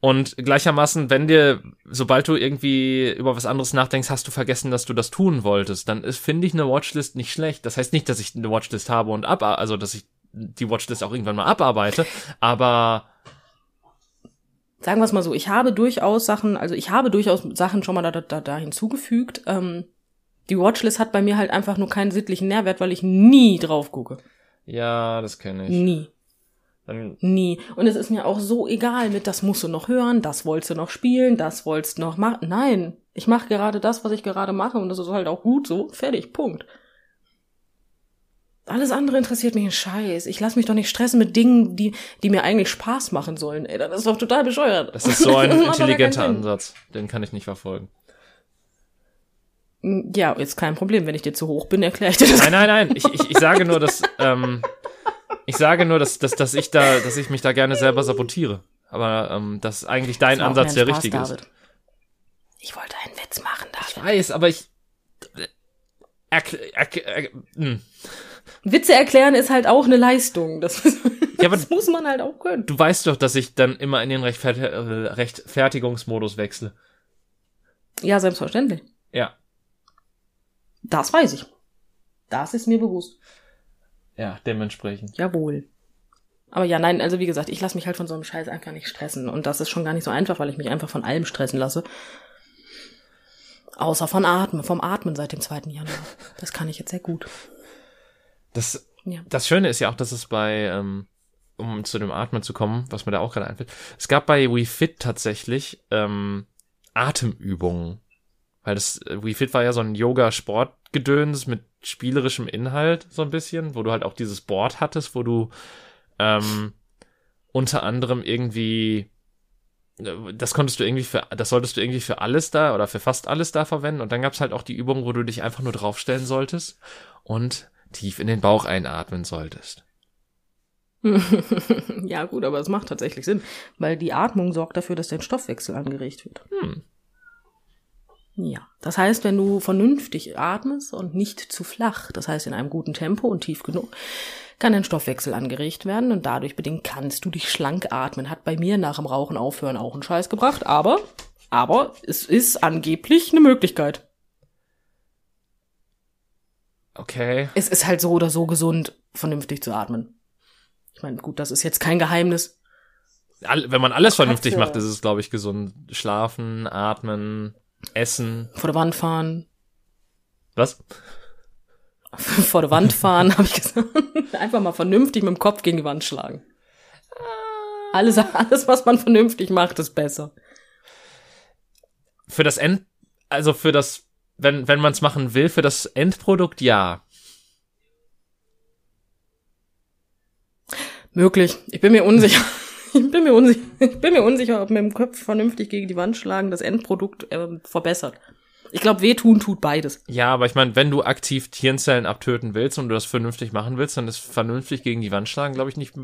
Speaker 1: und gleichermaßen, wenn dir, sobald du irgendwie über was anderes nachdenkst, hast du vergessen, dass du das tun wolltest, dann ist, finde ich, eine Watchlist nicht schlecht. Das heißt nicht, dass ich eine Watchlist habe und ab, also dass ich die Watchlist auch irgendwann mal abarbeite, aber
Speaker 2: sagen wir es mal so, ich habe durchaus Sachen, also ich habe durchaus Sachen schon mal da, da, da hinzugefügt. Ähm, die Watchlist hat bei mir halt einfach nur keinen sittlichen Nährwert, weil ich nie drauf gucke.
Speaker 1: ja, das kenne ich.
Speaker 2: Nie.
Speaker 1: Dann
Speaker 2: Nie. Und es ist mir auch so egal mit, das musst du noch hören, das wolltest du noch spielen, das wolltest du noch machen. Nein, ich mache gerade das, was ich gerade mache und das ist halt auch gut so. Fertig, Punkt. Alles andere interessiert mich ein Scheiß. Ich lasse mich doch nicht stressen mit Dingen, die, die mir eigentlich Spaß machen sollen. Ey, das ist doch total bescheuert.
Speaker 1: Das ist so ein intelligenter. Ansatz. Den kann ich nicht verfolgen.
Speaker 2: Ja, ist kein Problem. Wenn ich dir zu hoch bin, erkläre ich dir das.
Speaker 1: Nein, nein, nein. Ich, ich, ich sage nur, dass ähm, ich sage nur, dass, dass, dass ich da, dass ich mich da gerne selber sabotiere. Aber ähm, dass eigentlich dein
Speaker 2: Das
Speaker 1: Ansatz der
Speaker 2: Spaß,
Speaker 1: richtige
Speaker 2: David.
Speaker 1: ist.
Speaker 2: Ich wollte einen Witz machen,
Speaker 1: Ich
Speaker 2: David.
Speaker 1: weiß, aber ich. Erkl- erkl- erkl- hm.
Speaker 2: Witze erklären ist halt auch eine Leistung. Das,
Speaker 1: Ja,
Speaker 2: das muss man halt auch können.
Speaker 1: du weißt doch, dass ich dann immer in den Rechtfert äh, Rechtfertigungsmodus wechsle.
Speaker 2: Ja, selbstverständlich.
Speaker 1: Ja.
Speaker 2: Das weiß ich. Das ist mir bewusst.
Speaker 1: Ja, dementsprechend.
Speaker 2: Jawohl. Aber ja, nein, also wie gesagt, ich lasse mich halt von so einem Scheiß einfach nicht stressen. Und das ist schon gar nicht so einfach, weil ich mich einfach von allem stressen lasse. Außer von Atmen, vom Atmen seit dem 2. Januar. Das kann ich jetzt sehr gut.
Speaker 1: Das,
Speaker 2: Ja.
Speaker 1: das Schöne ist ja auch, dass es bei, ähm, um zu dem Atmen zu kommen, was mir da auch gerade einfällt, es gab bei WeFit tatsächlich ähm, Atemübungen. Weil das äh, WeFit war ja so ein Yoga-Sportgedöns mit spielerischem Inhalt, so ein bisschen, wo du halt auch dieses Board hattest, wo du ähm, unter anderem irgendwie äh, das konntest du irgendwie für, das solltest du irgendwie für alles da oder für fast alles da verwenden. Und dann gab's halt auch die Übung, wo du dich einfach nur draufstellen solltest und tief in den Bauch einatmen solltest.
Speaker 2: ja, gut, aber es macht tatsächlich Sinn, weil die Atmung sorgt dafür, dass dein Stoffwechsel angeregt wird.
Speaker 1: Hm.
Speaker 2: Ja. Das heißt, wenn du vernünftig atmest und nicht zu flach, das heißt in einem guten Tempo und tief genug, kann dein Stoffwechsel angeregt werden und dadurch bedingt kannst du dich schlank atmen. Hat bei mir nach dem Rauchen aufhören auch einen Scheiß gebracht, aber, aber es ist angeblich eine Möglichkeit.
Speaker 1: Okay.
Speaker 2: Es ist halt so oder so gesund, vernünftig zu atmen. Ich meine, gut, das ist jetzt kein Geheimnis.
Speaker 1: All, wenn man alles vernünftig
Speaker 2: Katze.
Speaker 1: macht, ist es, glaube ich, gesund. Schlafen, atmen, essen.
Speaker 2: Vor der Wand fahren,
Speaker 1: Was?
Speaker 2: vor der Wand fahren, habe ich gesagt. Einfach mal vernünftig mit dem Kopf gegen die Wand schlagen. Alles, alles, was man vernünftig macht, ist besser.
Speaker 1: Für das End, also für das, wenn, wenn man es machen will, für das Endprodukt ja.
Speaker 2: Möglich. Ich bin mir unsicher. Ich bin mir unsicher, ich bin mir unsicher, ob mit dem Kopf vernünftig gegen die Wand schlagen das Endprodukt ähm, verbessert. Ich glaube, wehtun tut beides.
Speaker 1: Ja, aber ich meine, wenn du aktiv Hirnzellen abtöten willst und du das vernünftig machen willst, dann ist vernünftig gegen die Wand schlagen, glaube ich, nicht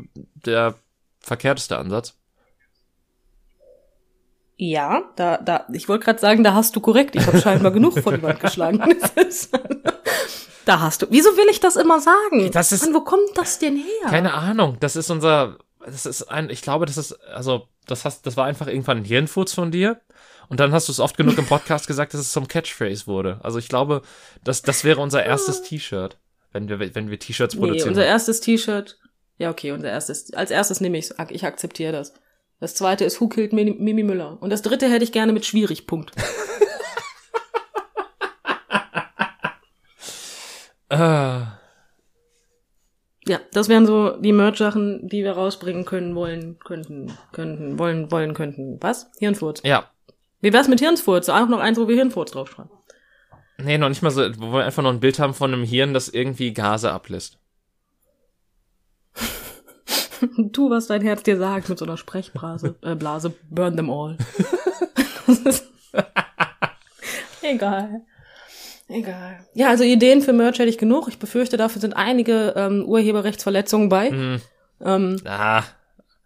Speaker 1: der verkehrteste Ansatz.
Speaker 2: Ja, da, da, ich wollte gerade sagen, da hast du korrekt. Ich habe scheinbar genug vor die Wand geschlagen. Da hast du. Wieso will ich das immer sagen?
Speaker 1: Das ist-
Speaker 2: Mann, wo kommt das denn her?
Speaker 1: Keine Ahnung, das ist unser, das ist ein, ich glaube, das ist, also, das hast, das war einfach irgendwann ein Hirnfurz von dir. Und dann hast du es oft genug im Podcast gesagt, dass es zum Catchphrase wurde. Also ich glaube, das, das wäre unser erstes T-Shirt, wenn wir, wenn wir T-Shirts
Speaker 2: nee,
Speaker 1: produzieren.
Speaker 2: unser erstes T-Shirt. Ja, okay, unser erstes. Als erstes nehme ich Ich akzeptiere das. Das zweite ist Who Killed Mimi, Mimi Müller. Und das dritte hätte ich gerne mit schwierig. Punkt.
Speaker 1: Ah,
Speaker 2: Ja, das wären so die Merch-Sachen, die wir rausbringen können, wollen, könnten, könnten, wollen, wollen, könnten. Was? Hirnfurz.
Speaker 1: ja.
Speaker 2: Wie wär's mit Hirnfurz? Auch noch eins, wo wir Hirnfurz draufschreiben.
Speaker 1: Nee, noch nicht mal so, wo wir einfach noch ein Bild haben von einem Hirn, das irgendwie Gase ablässt.
Speaker 2: Tu, was dein Herz dir sagt, mit so einer Sprechblase, äh, Blase, burn them all. Egal. Egal. Ja, also Ideen für Merch hätte ich genug. Ich befürchte, dafür sind einige ähm, Urheberrechtsverletzungen bei.
Speaker 1: Hm,
Speaker 2: Ähm,
Speaker 1: ah,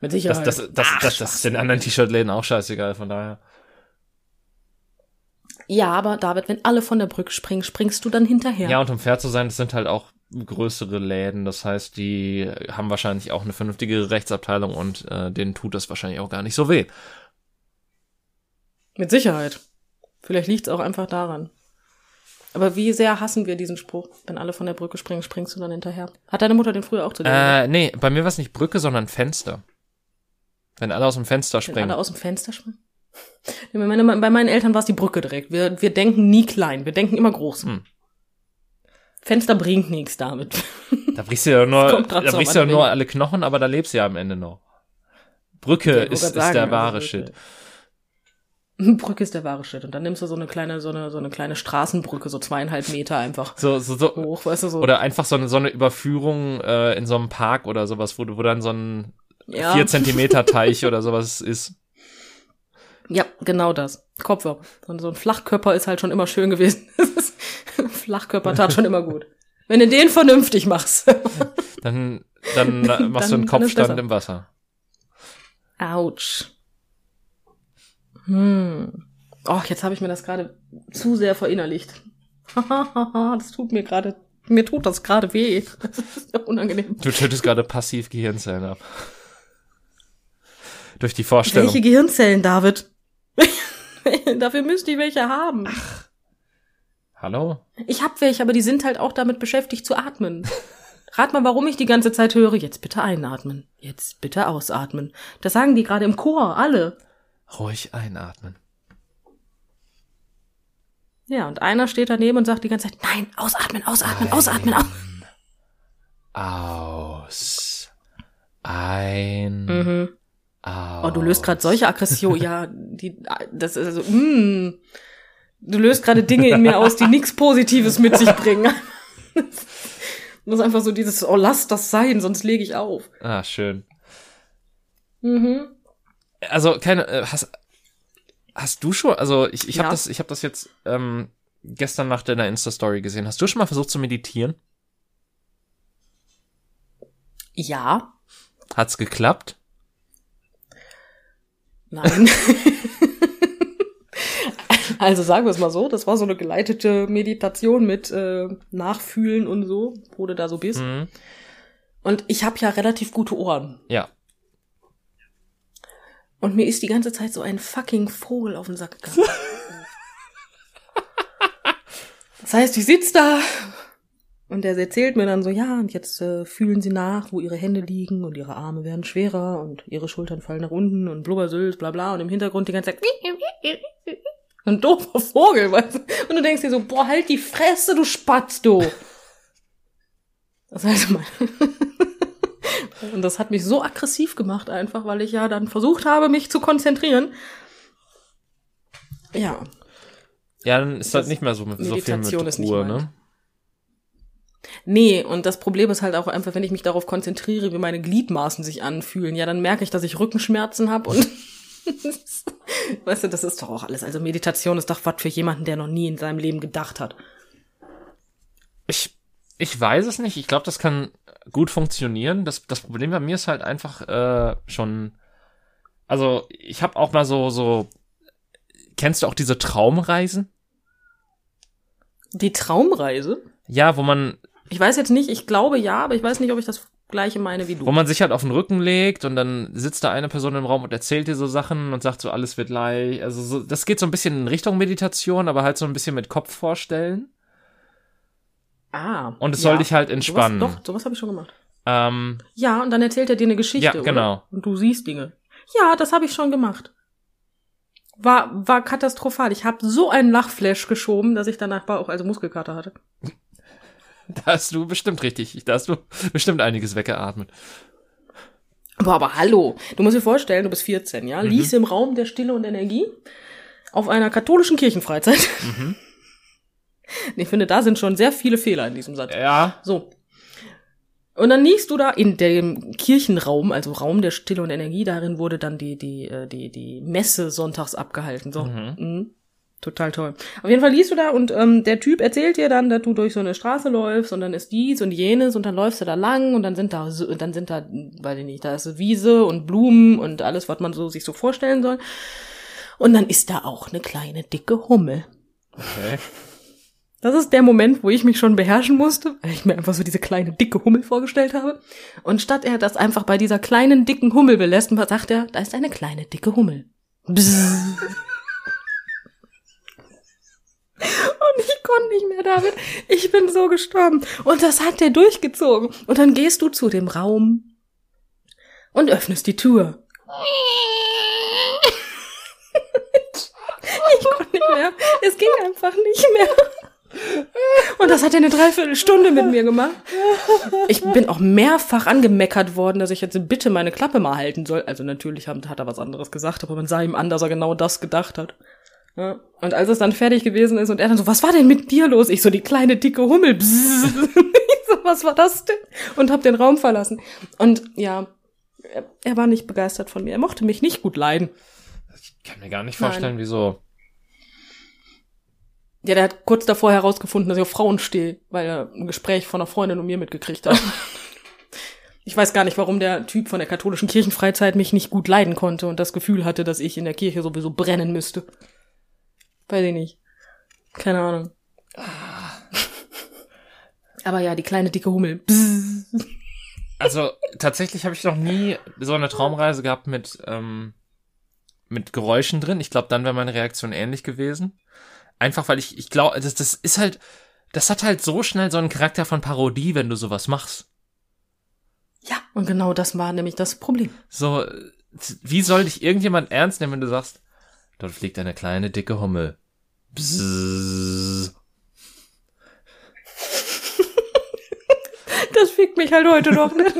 Speaker 2: mit
Speaker 1: das,
Speaker 2: Sicherheit.
Speaker 1: das, das, das, das ist den anderen T-Shirt-Läden auch scheißegal, von daher.
Speaker 2: ja, aber David, wenn alle von der Brücke springen, springst du dann hinterher.
Speaker 1: Ja, und um fair zu sein, das sind halt auch größere Läden. Das heißt, die haben wahrscheinlich auch eine vernünftige Rechtsabteilung und äh, denen tut das wahrscheinlich auch gar nicht so weh.
Speaker 2: Mit Sicherheit. Vielleicht liegt's auch einfach daran. Aber wie sehr hassen wir diesen Spruch? Wenn alle von der Brücke springen, springst du dann hinterher. Hat deine Mutter den früher auch zu dir gesagt?
Speaker 1: Äh, nee, bei mir war es nicht Brücke, sondern Fenster. Wenn alle aus dem Fenster
Speaker 2: Wenn
Speaker 1: springen.
Speaker 2: alle aus dem Fenster springen? Nee, Bei, meine, bei meinen Eltern war es die Brücke direkt. Wir, wir denken nie klein, wir denken immer groß.
Speaker 1: Hm.
Speaker 2: Fenster bringt nichts damit.
Speaker 1: Da brichst du ja nur, da brichst du ja nur alle Knochen, aber da lebst du ja am Ende noch. Brücke
Speaker 2: Ja,
Speaker 1: ist, ist
Speaker 2: sagen,
Speaker 1: der
Speaker 2: also
Speaker 1: wahre
Speaker 2: das-
Speaker 1: Shit.
Speaker 2: Brücke ist der wahre Shit. Und dann nimmst du so eine kleine, so eine, so eine kleine Straßenbrücke, so zweieinhalb Meter einfach
Speaker 1: So, so, so,
Speaker 2: hoch, weißt du, so.
Speaker 1: oder einfach so eine, so eine Überführung äh, in so einem Park oder sowas, wo, du- wo dann so ein
Speaker 2: ja,
Speaker 1: vier Zentimeter Teich oder sowas ist.
Speaker 2: ja, genau das. So ein- so ein Flachkörper ist halt schon immer schön gewesen. Flachkörper tat schon immer gut. Wenn du den vernünftig machst.
Speaker 1: Dann, dann machst du
Speaker 2: Dann-
Speaker 1: einen
Speaker 2: dann ist
Speaker 1: Kopfstand im Wasser.
Speaker 2: Autsch. Hm. Oh, jetzt habe ich mir das gerade zu sehr verinnerlicht. das tut mir gerade, mir tut das gerade weh. Das ist ja unangenehm.
Speaker 1: Du tötest gerade passiv Gehirnzellen ab. Durch die Vorstellung.
Speaker 2: Welche Gehirnzellen, David? Dafür müsste ich welche haben.
Speaker 1: Hallo?
Speaker 2: Ich hab welche, aber die sind halt auch damit beschäftigt zu atmen. Rat mal, warum ich die ganze Zeit höre, jetzt bitte einatmen, jetzt bitte ausatmen. Das sagen die gerade im Chor, alle.
Speaker 1: Ruhig einatmen.
Speaker 2: Ja, und einer steht daneben und sagt die ganze Zeit, nein, ausatmen, ausatmen, ausatmen, aus.
Speaker 1: Aus. Ein.
Speaker 2: Mhm.
Speaker 1: Aus.
Speaker 2: Oh, du löst gerade solche Aggression, ja, die, das ist also, mm, du löst gerade Dinge in mir aus, die nichts Positives mit sich bringen. Das ist einfach so dieses, oh, lass das sein, sonst lege ich auf.
Speaker 1: Ah, schön.
Speaker 2: Mhm.
Speaker 1: Also, keine, äh, hast, hast du schon, also ich, ich
Speaker 2: Ja.
Speaker 1: habe das, ich habe das jetzt ähm, gestern nach deiner Insta-Story gesehen. Hast du schon mal versucht zu meditieren?
Speaker 2: Ja,
Speaker 1: Hat's geklappt?
Speaker 2: nein. also sagen wir es mal so, das war so eine geleitete Meditation mit äh, Nachfühlen und so, wo du da so bist.
Speaker 1: Mhm.
Speaker 2: Und ich habe ja relativ gute Ohren.
Speaker 1: Ja.
Speaker 2: Und mir ist die ganze Zeit so ein fucking Vogel auf den Sack gegangen. Das heißt, ich sitz da Und der erzählt mir dann so, ja, und jetzt äh, fühlen sie nach, wo ihre Hände liegen und ihre Arme werden schwerer und ihre Schultern fallen nach unten und Blubbersülz, bla bla und im Hintergrund die ganze Zeit ein doofer Vogel, weißt du? Und du denkst dir so, boah, halt die Fresse, du Spatz, du. Das heißt mal. Und das hat mich so aggressiv gemacht einfach, weil ich ja dann versucht habe, mich zu konzentrieren. Ja.
Speaker 1: Ja, dann ist halt nicht mehr so, mit, so viel
Speaker 2: Meditation
Speaker 1: mit
Speaker 2: ist nicht
Speaker 1: Ruhe, ne?
Speaker 2: Nee, und das Problem ist halt auch einfach, wenn ich mich darauf konzentriere, wie meine Gliedmaßen sich anfühlen, ja, dann merke ich, dass ich Rückenschmerzen habe und weißt du, das ist doch auch alles. Also Meditation ist doch was für jemanden, der noch nie in seinem Leben gedacht hat.
Speaker 1: Ich, ich weiß es nicht. Ich glaube, das kann gut funktionieren. Das, das Problem bei mir ist halt einfach äh, schon. Also, ich habe auch mal so, so. Kennst du auch diese Traumreisen?
Speaker 2: Die Traumreise?
Speaker 1: Ja, wo man,
Speaker 2: Ich weiß jetzt nicht, ich glaube ja, aber ich weiß nicht, ob ich das gleiche meine wie
Speaker 1: wo
Speaker 2: du.
Speaker 1: man sich halt auf den Rücken legt und dann sitzt da eine Person im Raum und erzählt dir so Sachen und sagt so, alles wird leicht. Also so, das geht so ein bisschen in Richtung Meditation, aber halt so ein bisschen mit Kopf vorstellen.
Speaker 2: Ah.
Speaker 1: Und es soll dich halt entspannen.
Speaker 2: Sowas, doch, sowas habe ich schon gemacht.
Speaker 1: Ähm,
Speaker 2: Ja, und dann erzählt er dir eine Geschichte,
Speaker 1: Ja, genau.
Speaker 2: Oder? Und du siehst Dinge. Ja, das habe ich schon gemacht. War, war katastrophal. Ich habe so einen Lachflash geschoben, dass ich danach auch also Muskelkater hatte.
Speaker 1: da hast du bestimmt richtig, da hast du bestimmt einiges weggeatmet.
Speaker 2: Boah, aber hallo. Du musst dir vorstellen, du bist 14, ja?
Speaker 1: Mhm.
Speaker 2: Lies im Raum der Stille und Energie auf einer katholischen Kirchenfreizeit.
Speaker 1: Mhm.
Speaker 2: Ich finde, da sind schon sehr viele Fehler in diesem Satz.
Speaker 1: Ja,
Speaker 2: So. Und dann liegst du da in dem Kirchenraum, also Raum der Stille und Energie, darin wurde dann die, die, äh, die, die Messe sonntags abgehalten. So. Mhm. Total toll. Auf jeden Fall liest du da und ähm, der Typ erzählt dir dann, dass du durch so eine Straße läufst und dann ist dies und jenes und dann läufst du da lang und dann sind da, dann sind da, weiß ich nicht, da ist Wiese und Blumen und alles, was man so sich so vorstellen soll. Und dann ist da auch eine kleine dicke Hummel.
Speaker 1: okay.
Speaker 2: Das ist der Moment, wo ich mich schon beherrschen musste, weil ich mir einfach so diese kleine dicke Hummel vorgestellt habe. Und statt er das einfach bei dieser kleinen dicken Hummel belässt, sagt er, da ist eine kleine dicke Hummel. Bzzz. Und ich konnte nicht mehr, David. Ich bin so gestorben. Und das hat der durchgezogen. Und dann gehst du zu dem Raum und öffnest die Tür. Ich konnte nicht mehr. Es ging einfach nicht mehr. Und das hat er eine Dreiviertelstunde mit mir gemacht. Ich bin auch mehrfach angemeckert worden, dass ich jetzt bitte meine Klappe mal halten soll. Also natürlich hat, er was anderes gesagt, aber man sah ihm an, dass er genau das gedacht hat. Ja. Und als es dann fertig gewesen ist und er dann so, was war denn mit dir los? Ich so, die kleine dicke Hummel. Ich so, was war das denn? Und hab den Raum verlassen. Und ja, er, er war nicht begeistert von mir. Er mochte mich nicht gut leiden.
Speaker 1: Ich kann mir gar nicht vorstellen, wieso.
Speaker 2: Ja, der hat kurz davor herausgefunden, dass ich auf Frauen stehe, weil er ein Gespräch von einer Freundin und mir mitgekriegt hat. Ich weiß gar nicht, warum der Typ von der katholischen Kirchenfreizeit mich nicht gut leiden konnte und das Gefühl hatte, dass ich in der Kirche sowieso brennen müsste. Weiß ich nicht. Keine Ahnung. Aber ja, die kleine dicke Hummel.
Speaker 1: Also tatsächlich habe ich noch nie so eine Traumreise gehabt mit ähm, mit Geräuschen drin. Ich glaube, dann wäre meine Reaktion ähnlich gewesen. Einfach weil ich ich glaube, das das ist halt das hat halt so schnell so einen Charakter von Parodie, wenn du sowas machst.
Speaker 2: Ja, und genau das war nämlich das Problem.
Speaker 1: So wie soll dich irgendjemand ernst nehmen, wenn du sagst, dort fliegt eine kleine dicke Hummel. Bzzz.
Speaker 2: Das fickt mich halt heute noch, ne?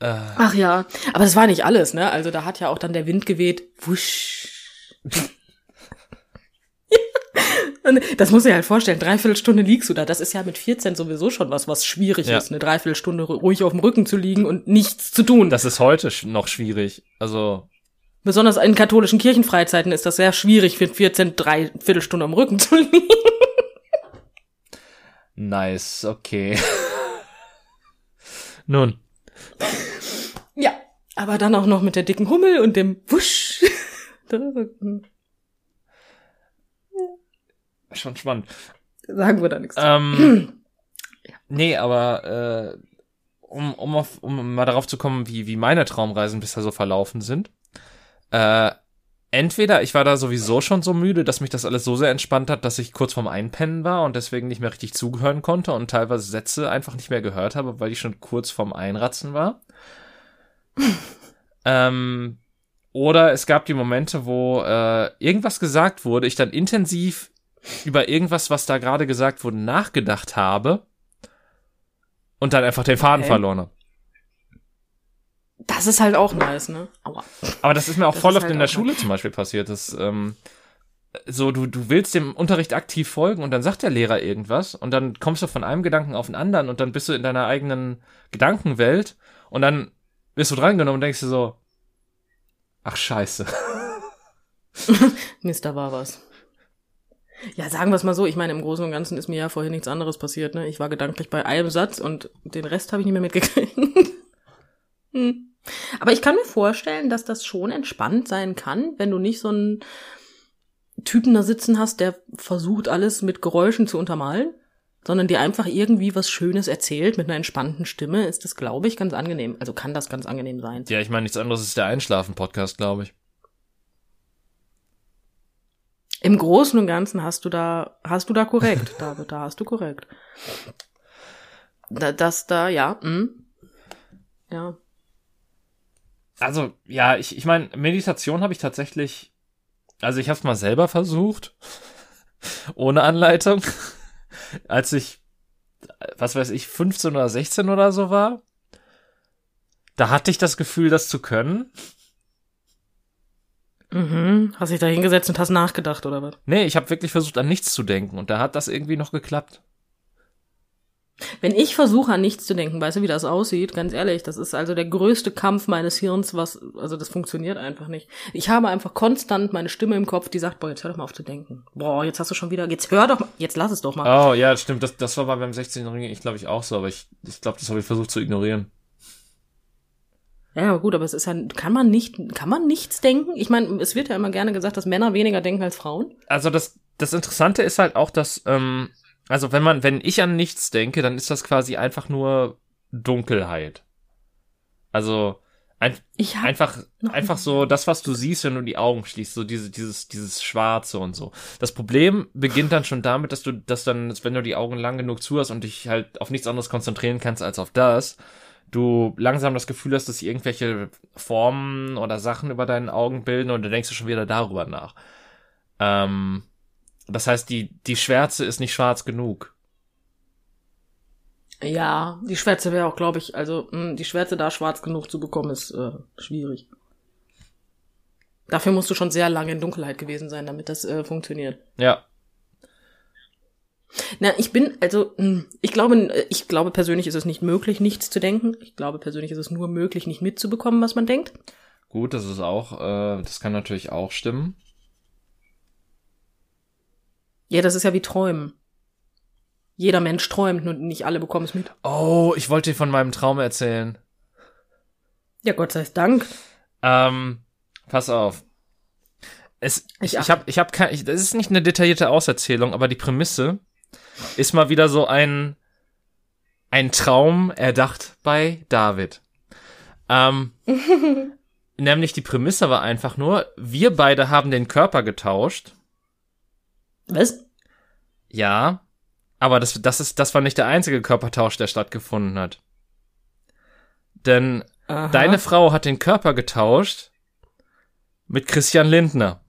Speaker 1: Äh,
Speaker 2: Ach ja, aber das war nicht alles, ne? Also da hat ja auch dann der Wind geweht. Wusch. Und das muss ich halt vorstellen. Dreiviertel Stunde liegst du da. Das ist ja mit 14 sowieso schon was, was schwierig
Speaker 1: Ja.
Speaker 2: ist, eine Dreiviertelstunde ruhig auf dem Rücken zu liegen und nichts zu tun.
Speaker 1: das ist heute noch schwierig. Also
Speaker 2: Besonders in katholischen Kirchenfreizeiten ist das sehr schwierig, für 14 Dreiviertelstunde am Rücken zu liegen.
Speaker 1: nice, okay. Nun,
Speaker 2: Ja, aber dann auch noch mit der dicken Hummel und dem Wusch.
Speaker 1: Schon spannend.
Speaker 2: Sagen wir da nichts.
Speaker 1: Ähm, nee, aber äh, um, um, auf, um mal darauf zu kommen, wie, wie meine Traumreisen bisher so verlaufen sind. Äh, entweder ich war da sowieso schon so müde, dass mich das alles so sehr entspannt hat, dass ich kurz vorm Einpennen war und deswegen nicht mehr richtig zugehören konnte und teilweise Sätze einfach nicht mehr gehört habe, weil ich schon kurz vorm Einratzen war. ähm, oder es gab die Momente, wo äh, irgendwas gesagt wurde, ich dann intensiv über irgendwas, was da gerade gesagt wurde, nachgedacht habe und dann einfach den Faden
Speaker 2: Okay.
Speaker 1: verloren habe.
Speaker 2: Das ist halt auch nice, ne? Aua.
Speaker 1: Aber das ist mir auch
Speaker 2: Das
Speaker 1: voll oft
Speaker 2: halt
Speaker 1: in der Schule zum Beispiel passiert. Das, ähm, so, du, du willst dem Unterricht aktiv folgen und dann sagt der Lehrer irgendwas und dann kommst du von einem Gedanken auf den anderen und dann bist du in deiner eigenen Gedankenwelt und dann wirst du drangenommen und denkst dir so, ach scheiße.
Speaker 2: Mist, da war was. Ja, sagen wir es mal so, ich meine, im Großen und Ganzen ist mir ja vorher nichts anderes passiert, ne? Ich war gedanklich bei einem Satz und den Rest habe ich nicht mehr mitgekriegt. hm. Aber ich kann mir vorstellen, dass das schon entspannt sein kann, wenn du nicht so einen Typen da sitzen hast, der versucht, alles mit Geräuschen zu untermalen, sondern dir einfach irgendwie was Schönes erzählt mit einer entspannten Stimme, ist das, glaube ich, ganz angenehm. Also kann das ganz angenehm sein.
Speaker 1: Ja, ich meine, nichts anderes ist der Einschlafen-Podcast, glaube ich.
Speaker 2: Im Großen und Ganzen hast du da, hast du da korrekt, David, da hast du korrekt. Da, das da, ja, hm. Ja.
Speaker 1: Also, ja, ich, ich meine, Meditation habe ich tatsächlich, also ich habe es mal selber versucht, ohne Anleitung, als ich, was weiß ich, 15 oder 16 oder so war. Da hatte ich das Gefühl, das zu können.
Speaker 2: Mhm. Hast dich da hingesetzt und hast nachgedacht, oder was?
Speaker 1: Nee, ich habe wirklich versucht, an nichts zu denken und da hat das irgendwie noch geklappt.
Speaker 2: Wenn ich versuche, an nichts zu denken, weißt du, wie das aussieht? Ganz ehrlich, das ist also der größte Kampf meines Hirns, was, also das funktioniert einfach nicht. Ich habe einfach konstant meine Stimme im Kopf, die sagt, boah, jetzt hör doch mal auf zu denken. Boah, jetzt hast du schon wieder, jetzt hör doch mal, jetzt lass es doch mal.
Speaker 1: Oh, ja, stimmt, das, das war bei beim 16-Jährigen, ich glaube ich auch so, aber ich, ich glaube, das habe ich versucht zu ignorieren.
Speaker 2: Ja, gut, aber es ist ja, kann man nicht, kann man nichts denken? Ich meine, es wird ja immer gerne gesagt, dass Männer weniger denken als Frauen.
Speaker 1: also das, das Interessante ist halt auch, dass, ähm, also wenn man, wenn ich an nichts denke, dann ist das quasi einfach nur Dunkelheit. Also ein, einfach, einfach so das, was du siehst, wenn du die Augen schließt, so diese, dieses, dieses Schwarze und so. Das Problem beginnt dann schon damit, dass du, dass dann, wenn du die Augen lang genug zu hast und dich halt auf nichts anderes konzentrieren kannst als auf das, du langsam das Gefühl hast, dass irgendwelche Formen oder Sachen über deinen Augen bilden und dann denkst du schon wieder darüber nach. Ähm, das heißt, die, die Schwärze ist nicht schwarz genug.
Speaker 2: Ja, die Schwärze wäre auch, glaube ich, also mh, die Schwärze da schwarz genug zu bekommen, ist äh, schwierig. Dafür musst du schon sehr lange in Dunkelheit gewesen sein, damit das äh, funktioniert.
Speaker 1: Ja.
Speaker 2: Na, ich bin, also, mh, ich glaube, ich glaube persönlich ist es nicht möglich, nichts zu denken. Ich glaube persönlich ist es nur möglich, nicht mitzubekommen, was man denkt.
Speaker 1: Gut, das ist auch, äh, das kann natürlich auch stimmen.
Speaker 2: Ja, das ist ja wie Träumen. Jeder Mensch träumt, nur nicht alle bekommen es mit.
Speaker 1: Oh, ich wollte dir von meinem Traum erzählen.
Speaker 2: Ja, Gott sei Dank.
Speaker 1: Ähm, pass auf. Es, ich
Speaker 2: Ich
Speaker 1: habe, ich habe kein, ich, das ist nicht eine detaillierte Auserzählung, aber die Prämisse ist mal wieder so ein, ein Traum erdacht bei David. Ähm, nämlich die Prämisse war einfach nur, wir beide haben den Körper getauscht.
Speaker 2: Was?
Speaker 1: Ja, aber das, das ist, das war nicht der einzige Körpertausch, der stattgefunden hat. Denn
Speaker 2: Aha.
Speaker 1: Deine Frau hat den Körper getauscht mit Christian Lindner.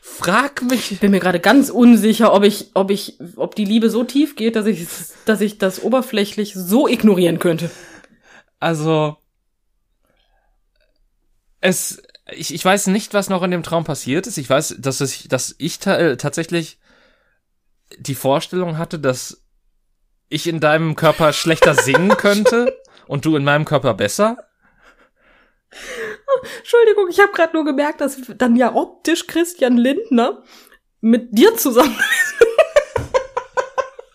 Speaker 1: Frag mich.
Speaker 2: Ich bin mir gerade ganz unsicher, ob ich, ob ich, ob die Liebe so tief geht, dass ich, dass ich das oberflächlich so ignorieren könnte.
Speaker 1: Also, es, ich, ich weiß nicht, was noch in dem Traum passiert ist. Ich weiß, dass ich, dass ich ta äh, tatsächlich die Vorstellung hatte, dass ich in deinem Körper schlechter singen könnte und du in meinem Körper besser.
Speaker 2: Entschuldigung, ich habe gerade nur gemerkt, dass dann ja optisch Christian Lindner mit dir zusammen.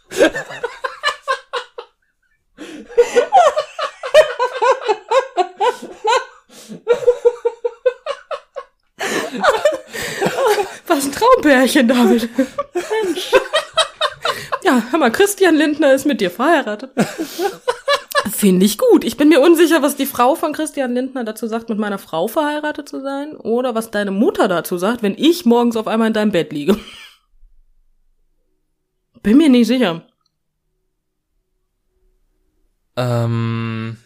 Speaker 2: Was Traumpärchen, David. Mensch. Ja, hör mal, Christian Lindner ist mit dir verheiratet. Finde ich gut. Ich bin mir unsicher, was die Frau von Christian Lindner dazu sagt, mit meiner Frau verheiratet zu sein, oder was deine Mutter dazu sagt, wenn ich morgens auf einmal in deinem Bett liege. Bin mir nicht sicher.
Speaker 1: Ähm,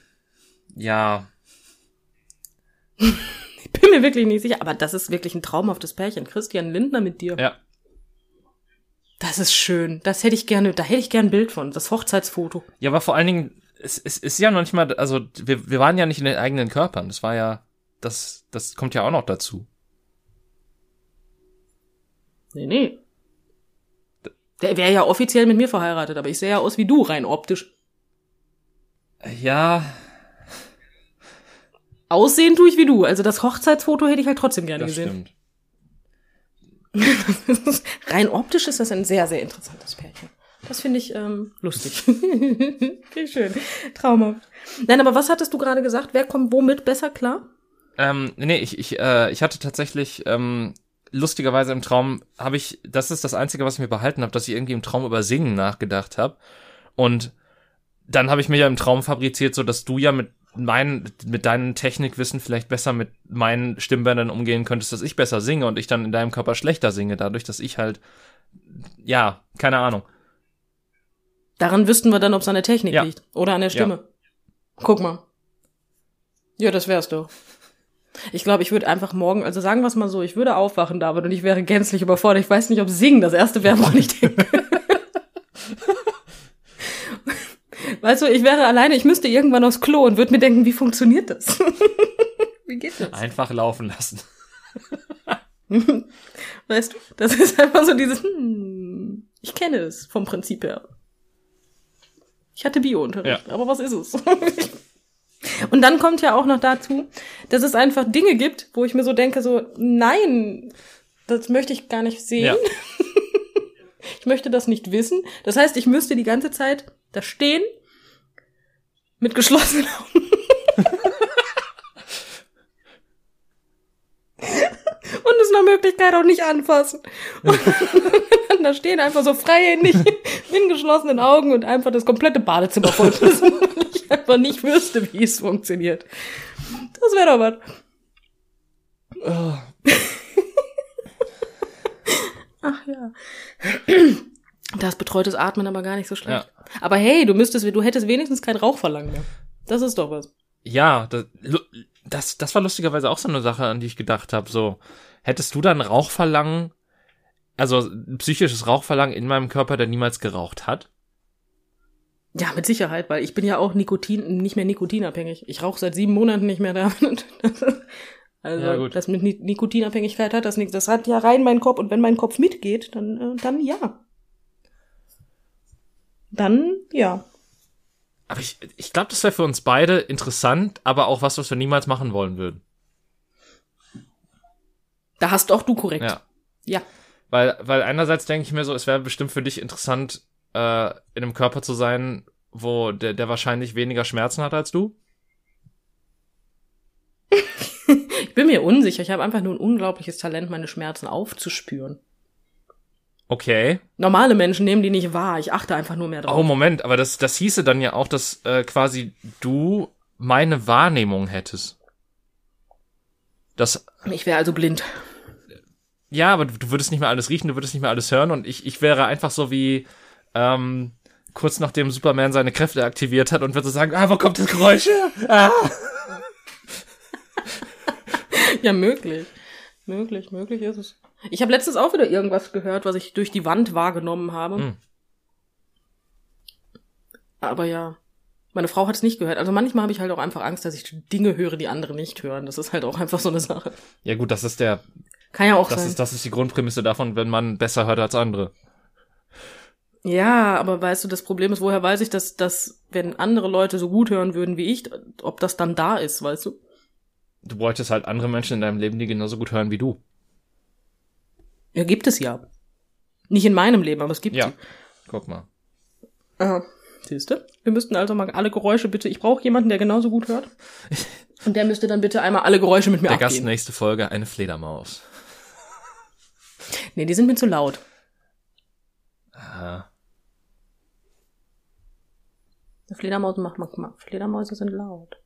Speaker 1: ja.
Speaker 2: Ich bin mir wirklich nicht sicher, aber das ist wirklich ein traumhaftes Pärchen. Christian Lindner mit dir.
Speaker 1: Ja.
Speaker 2: Das ist schön. Das hätte ich gerne, da hätte ich gern ein Bild von. Das Hochzeitsfoto.
Speaker 1: Ja, aber vor allen Dingen, es, es ist ja noch nicht mal, also wir, wir waren ja nicht in den eigenen Körpern. Das war ja, das, das kommt ja auch noch dazu.
Speaker 2: Nee, nee. Der wäre ja offiziell mit mir verheiratet, aber ich sehe ja aus wie du, rein optisch.
Speaker 1: Ja,
Speaker 2: Aussehen tue ich wie du. Also das Hochzeitsfoto hätte ich halt trotzdem gerne
Speaker 1: das
Speaker 2: gesehen.
Speaker 1: stimmt.
Speaker 2: Rein optisch ist das ein sehr, sehr interessantes Pärchen. Das finde ich ähm, lustig. Wie schön. Traumhaft. Nein, aber was hattest du gerade gesagt? Wer kommt womit besser klar?
Speaker 1: Ähm, nee, ich, ich, äh, ich hatte tatsächlich, ähm, lustigerweise im Traum habe ich, das ist das Einzige, was ich mir behalten habe, dass ich irgendwie im Traum über Singen nachgedacht habe. Und dann habe ich mir ja im Traum fabriziert, so dass du ja mit meinen, mit deinem Technikwissen vielleicht besser mit meinen Stimmbändern umgehen könntest, dass ich besser singe und ich dann in deinem Körper schlechter singe, dadurch, dass ich halt, ja, keine Ahnung.
Speaker 2: Daran wüssten wir dann, ob es an der Technik
Speaker 1: Ja.
Speaker 2: liegt. Oder an der Stimme. Guck mal. Ja, das wär's doch. Ich glaube, ich würde einfach morgen, also sagen wir es mal so, ich würde aufwachen, David, und ich wäre gänzlich überfordert. Ich weiß nicht, ob Singen das erste wäre, woran ich denke. Weißt du, ich wäre alleine, ich müsste irgendwann aufs Klo und würde mir denken, wie funktioniert das? wie geht das?
Speaker 1: Einfach laufen lassen.
Speaker 2: Weißt du, das ist einfach so dieses, hm, ich kenne es vom Prinzip her. Ich hatte Biounterricht,
Speaker 1: Ja.
Speaker 2: aber was ist es? Und dann kommt ja auch noch dazu, dass es einfach Dinge gibt, wo ich mir so denke, so, nein, das möchte ich gar nicht sehen.
Speaker 1: Ja.
Speaker 2: Ich möchte das nicht wissen. Das heißt, ich müsste die ganze Zeit da stehen, mit geschlossenen Augen. Und es nach Möglichkeit auch nicht anfassen. Und da stehen einfach so freihändig mit geschlossenen Augen und einfach das komplette Badezimmer voll pissen, weil ich einfach nicht wüsste, wie es funktioniert. Das wäre doch was. Ach ja. Da ist betreutes Atmen aber gar nicht so schlecht. Aber hey, du müsstest, du hättest wenigstens kein Rauchverlangen mehr. Das ist doch was.
Speaker 1: Ja, das, das, das war lustigerweise auch so eine Sache, an die ich gedacht habe. So, hättest du dann Rauchverlangen, also psychisches Rauchverlangen in meinem Körper, der niemals geraucht hat?
Speaker 2: Ja, mit Sicherheit, weil ich bin ja auch Nikotin, nicht mehr nikotinabhängig. Ich rauche seit sieben Monaten nicht mehr damit. Also,
Speaker 1: Ja,
Speaker 2: das mit Ni- Nikotinabhängigkeit hat das nichts. Das hat ja rein mein Kopf und wenn mein Kopf mitgeht, dann, äh, dann ja. Dann ja.
Speaker 1: Aber ich, ich glaube, das wäre für uns beide interessant, aber auch was, was wir niemals machen wollen würden.
Speaker 2: Da hast auch du korrekt.
Speaker 1: Ja.
Speaker 2: Ja.
Speaker 1: Weil, weil einerseits denke ich mir so, es wäre bestimmt für dich interessant, äh, in einem Körper zu sein, wo der, der wahrscheinlich weniger Schmerzen hat als du.
Speaker 2: Ich bin mir unsicher. Ich habe einfach nur ein unglaubliches Talent, meine Schmerzen aufzuspüren.
Speaker 1: Okay.
Speaker 2: Normale Menschen nehmen die nicht wahr. Ich achte einfach nur mehr drauf.
Speaker 1: Oh, Moment, aber das, das hieße dann ja auch, dass äh, quasi du meine Wahrnehmung hättest. Das,
Speaker 2: Ich wäre also blind.
Speaker 1: ja, aber du würdest nicht mehr alles riechen, du würdest nicht mehr alles hören und ich, ich wäre einfach so wie, ähm, kurz nachdem Superman seine Kräfte aktiviert hat und würde so sagen, ah, wo kommt das Geräusch her? Ah.
Speaker 2: Ja, möglich. Möglich, möglich ist es. Ich habe letztens auch wieder irgendwas gehört, was ich durch die Wand wahrgenommen habe.
Speaker 1: Hm.
Speaker 2: Aber ja, meine Frau hat es nicht gehört. Also manchmal habe ich halt auch einfach Angst, dass ich Dinge höre, die andere nicht hören. Das ist halt auch einfach so eine Sache.
Speaker 1: Ja gut, das ist der,
Speaker 2: Kann ja auch
Speaker 1: das
Speaker 2: sein.
Speaker 1: ist, das ist die Grundprämisse davon, wenn man besser hört als andere.
Speaker 2: ja, aber weißt du, das Problem ist, woher weiß ich, dass, dass wenn andere Leute so gut hören würden wie ich, ob das dann da ist, weißt du?
Speaker 1: Du wolltest halt andere Menschen in deinem Leben, die genauso gut hören wie du.
Speaker 2: Ja, gibt es ja. Nicht in meinem Leben, aber es gibt
Speaker 1: Ja.
Speaker 2: sie.
Speaker 1: Guck mal.
Speaker 2: Aha. Siehst du? Wir müssten also mal alle Geräusche bitte. Ich brauche jemanden, der genauso gut hört. Und der müsste dann bitte einmal alle Geräusche mit mir
Speaker 1: Der Gast
Speaker 2: abgehen.
Speaker 1: nächste Folge, eine Fledermaus.
Speaker 2: Nee, die sind mir zu laut.
Speaker 1: Ah.
Speaker 2: Fledermaus macht man, Fledermäuse sind laut.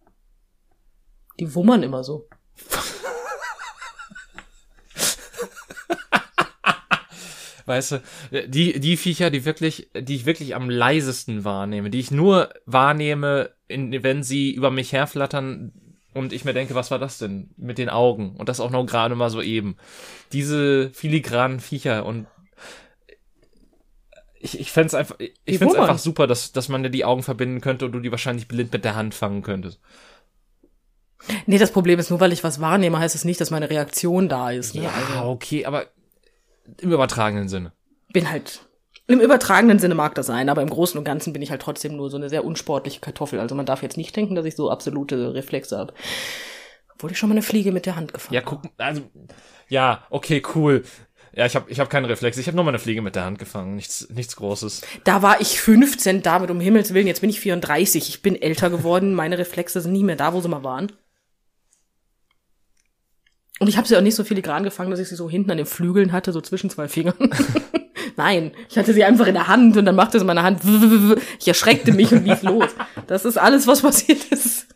Speaker 2: Die wummern immer so.
Speaker 1: Weißt du, die, die Viecher, die wirklich, die ich wirklich am leisesten wahrnehme, die ich nur wahrnehme, in, wenn sie über mich herflattern und ich mir denke, was war das denn mit den Augen? Und das auch noch gerade mal so eben. Diese filigranen Viecher und ich, ich fände einfach, ich
Speaker 2: Die
Speaker 1: find's
Speaker 2: wummern.
Speaker 1: einfach super, dass, dass man dir die Augen verbinden könnte und du die wahrscheinlich blind mit der Hand fangen könntest.
Speaker 2: Nee, das Problem ist, nur weil ich was wahrnehme, heißt es nicht, dass meine Reaktion da ist. Ne?
Speaker 1: Ja, okay, aber im übertragenen Sinne.
Speaker 2: bin halt im übertragenen Sinne mag das sein, aber im Großen und Ganzen bin ich halt trotzdem nur so eine sehr unsportliche Kartoffel. Also man darf jetzt nicht denken, dass ich so absolute Reflexe habe. Obwohl ich schon mal eine Fliege mit der Hand gefangen
Speaker 1: Ja, guck, also, ja, okay, cool. Ja, ich habe ich hab keine Reflexe. Ich habe nur mal eine Fliege mit der Hand gefangen. Nichts, nichts Großes.
Speaker 2: Da war ich 15, David, um Himmels Willen, jetzt bin ich 34. Ich bin älter geworden, meine Reflexe sind nie mehr da, wo sie mal waren. Und ich habe sie auch nicht so filigran gefangen, dass ich sie so hinten an den Flügeln hatte, so zwischen zwei Fingern. Nein, ich hatte sie einfach in der Hand und dann machte es in meiner Hand. Ich erschreckte mich und lief los. Das ist alles, was passiert ist.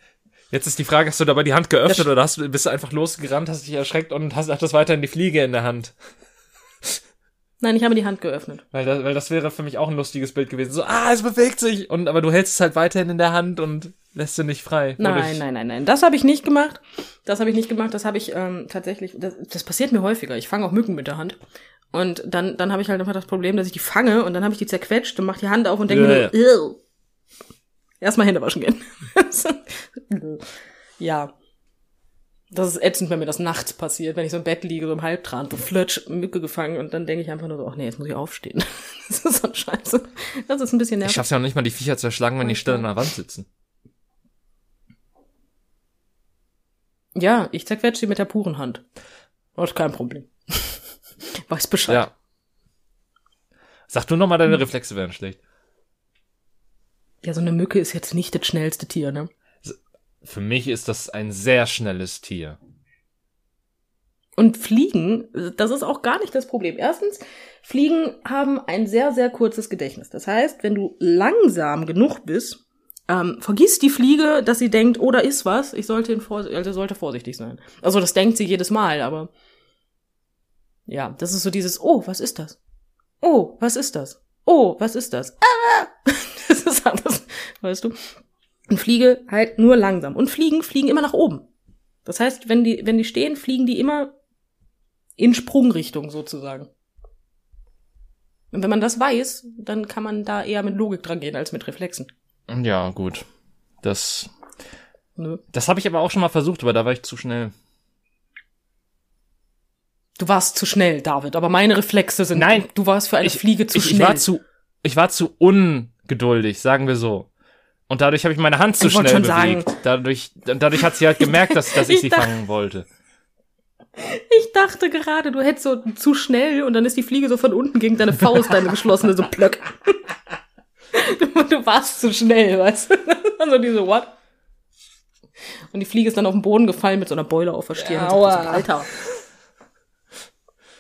Speaker 1: Jetzt ist die Frage, hast du dabei die Hand geöffnet
Speaker 2: Das-
Speaker 1: oder hast, du- bist du einfach losgerannt, hast dich erschreckt und hast, hattest weiterhin die Fliege in der Hand?
Speaker 2: Nein, ich habe die Hand geöffnet.
Speaker 1: Weil das, weil das wäre für mich auch ein lustiges Bild gewesen. So, ah, es bewegt sich. Und, aber du hältst es halt weiterhin in der Hand und lässt sie nicht frei.
Speaker 2: Nein, nein, nein, nein. Das habe ich nicht gemacht. Das habe ich nicht gemacht. Das habe ich ähm, tatsächlich. Das, das passiert mir häufiger. Ich fange auch Mücken mit der Hand. Und dann, dann habe ich halt einfach das Problem, dass ich die fange und dann habe ich die zerquetscht und mach die Hand auf und denke mir, nur, "Ew." erstmal Hände waschen gehen. ja. Das ist ätzend, wenn mir das nachts passiert, wenn ich so im Bett liege, so im Halbtraum, so flutsch, Mücke gefangen und dann denke ich einfach nur so, ach nee, jetzt muss ich aufstehen. das ist so scheiße. Das ist ein bisschen
Speaker 1: Ich
Speaker 2: nervig.
Speaker 1: schaff's ja noch nicht mal, die Viecher zu erschlagen, wenn die still an der Wand sitzen.
Speaker 2: Ja, ich zerquetsche sie mit der puren Hand. Das ist kein Problem. Weiß Bescheid.
Speaker 1: Ja. Sag du noch mal, deine Reflexe wären schlecht.
Speaker 2: Ja, so eine Mücke ist jetzt nicht das schnellste Tier, ne?
Speaker 1: Für mich ist das ein sehr schnelles Tier.
Speaker 2: Und Fliegen, das ist auch gar nicht das Problem. Erstens, Fliegen haben ein sehr, sehr kurzes Gedächtnis. Das heißt, wenn du langsam genug bist, ähm, vergisst die Fliege, dass sie denkt, oh, da ist was, ich sollte, Vors also sollte vorsichtig sein. Also das denkt sie jedes Mal, aber ja, das ist so dieses, oh, was ist das? Oh, was ist das? Oh, was ist das? Ah! Das ist alles, weißt du? Und Fliege halt nur langsam. Und Fliegen fliegen immer nach oben. Das heißt, wenn die, wenn die stehen, fliegen die immer in Sprungrichtung sozusagen. Und wenn man das weiß, dann kann man da eher mit Logik dran gehen als mit Reflexen.
Speaker 1: Ja, gut. Das,
Speaker 2: Nö.
Speaker 1: das habe ich aber auch schon mal versucht, aber da war ich zu schnell.
Speaker 2: Du warst zu schnell, David, aber meine Reflexe sind.
Speaker 1: Nein,
Speaker 2: du warst für eine Fliege zu
Speaker 1: ich,
Speaker 2: schnell.
Speaker 1: Ich war zu, ich war zu ungeduldig, sagen wir so. Und dadurch habe ich meine Hand zu
Speaker 2: Ich
Speaker 1: schnell bewegt.
Speaker 2: sagen-
Speaker 1: Dadurch, dadurch hat sie halt gemerkt, dass, dass ich,
Speaker 2: Ich
Speaker 1: sie fangen wollte.
Speaker 2: Ich dachte gerade, du hättest so zu schnell und dann ist die Fliege so von unten gegen deine Faust, deine geschlossene, so plöck. Du, du warst zu schnell, weißt du? Also diese, what? Und die Fliege ist dann auf den Boden gefallen mit so einer Beule auf der Stirn. So,
Speaker 1: Aua.
Speaker 2: Alter.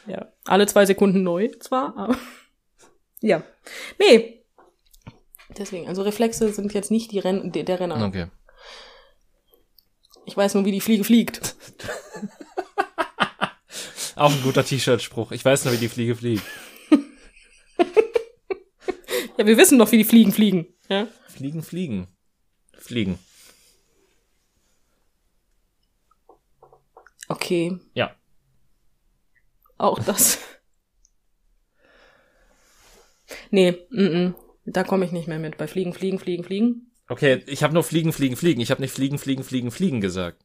Speaker 2: Ja, alle zwei Sekunden neu zwar, aber ja. Nee. Deswegen, also Reflexe sind jetzt nicht die der, der Renner.
Speaker 1: Okay.
Speaker 2: Ich weiß nur, wie die Fliege fliegt.
Speaker 1: Auch ein guter T-Shirt-Spruch. Ich weiß nur, wie die Fliege fliegt.
Speaker 2: Ja, wir wissen doch, wie die Fliegen fliegen. Ja?
Speaker 1: Fliegen, fliegen. Fliegen.
Speaker 2: Okay,
Speaker 1: Ja.
Speaker 2: auch das. Nee, mm -mm, da komme ich nicht mehr mit. Bei Fliegen, Fliegen, Fliegen, Fliegen.
Speaker 1: Okay, ich habe nur fliegen, fliegen, fliegen. Ich habe nicht fliegen, fliegen, fliegen, fliegen gesagt.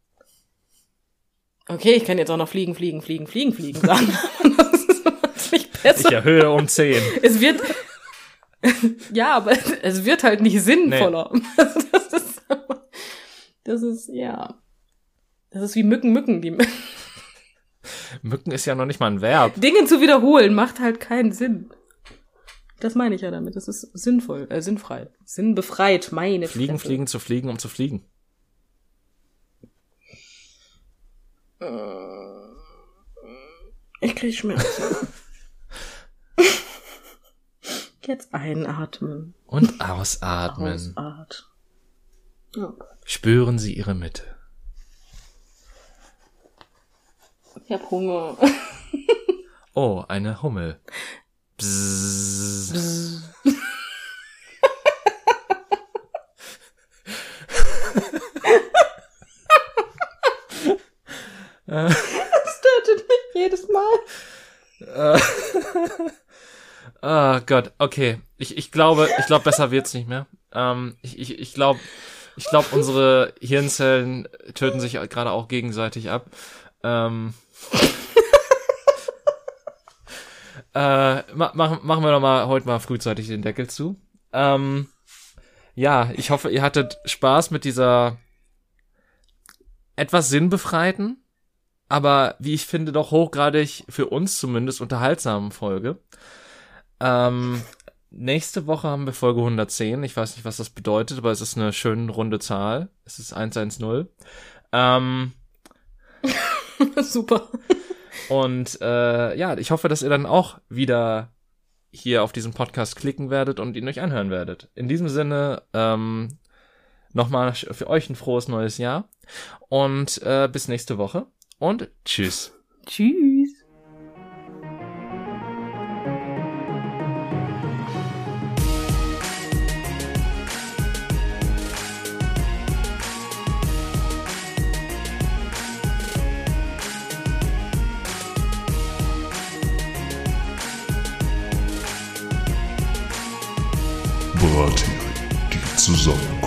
Speaker 2: Okay, ich kann jetzt auch noch Fliegen, Fliegen, Fliegen, Fliegen, Fliegen sagen. das ist macht's nicht
Speaker 1: Ich
Speaker 2: besser.
Speaker 1: erhöhe um 10.
Speaker 2: Es wird, ja, aber es wird halt nicht sinnvoller. Das ist, das ist, ja. Das ist wie Mücken, Mücken. Die
Speaker 1: Mücken ist ja noch nicht mal ein Verb.
Speaker 2: Dinge zu wiederholen macht halt keinen Sinn. Das meine ich ja damit. Das ist sinnvoll, äh, sinnfrei. Sinnbefreit, meine
Speaker 1: Fliegen,
Speaker 2: Fresse.
Speaker 1: fliegen, zu fliegen, um zu fliegen.
Speaker 2: Ich krieg Schmerzen. Jetzt einatmen.
Speaker 1: Und ausatmen.
Speaker 2: Ausatmen. Ja.
Speaker 1: Spüren Sie Ihre Mitte.
Speaker 2: Ich hab Hunger.
Speaker 1: Oh, eine Hummel. Bzzz.
Speaker 2: Das tötet mich jedes Mal.
Speaker 1: Ah Gott, okay. Ich, ich glaube, ich glaube, besser wird's nicht mehr. Ähm, ich ich, ich glaube, ich glaube, unsere Hirnzellen töten sich gerade auch gegenseitig ab. Ähm, äh, ma, machen, machen wir doch mal heute mal frühzeitig den Deckel zu. Ähm, ja, ich hoffe, ihr hattet Spaß mit dieser etwas sinnbefreiten, aber wie ich finde, doch hochgradig für uns zumindest unterhaltsamen Folge. Ähm, nächste Woche haben wir Folge 110. Ich weiß nicht, was das bedeutet, aber es ist eine schöne runde Zahl. Es ist 110. Ähm,
Speaker 2: Super.
Speaker 1: und äh, ja, ich hoffe, dass ihr dann auch wieder hier auf diesen Podcast klicken werdet und ihn euch anhören werdet. In diesem Sinne, ähm, nochmal für euch ein frohes neues Jahr und äh, bis nächste Woche und tschüss.
Speaker 2: Tschüss.
Speaker 3: Brathering, die zusammen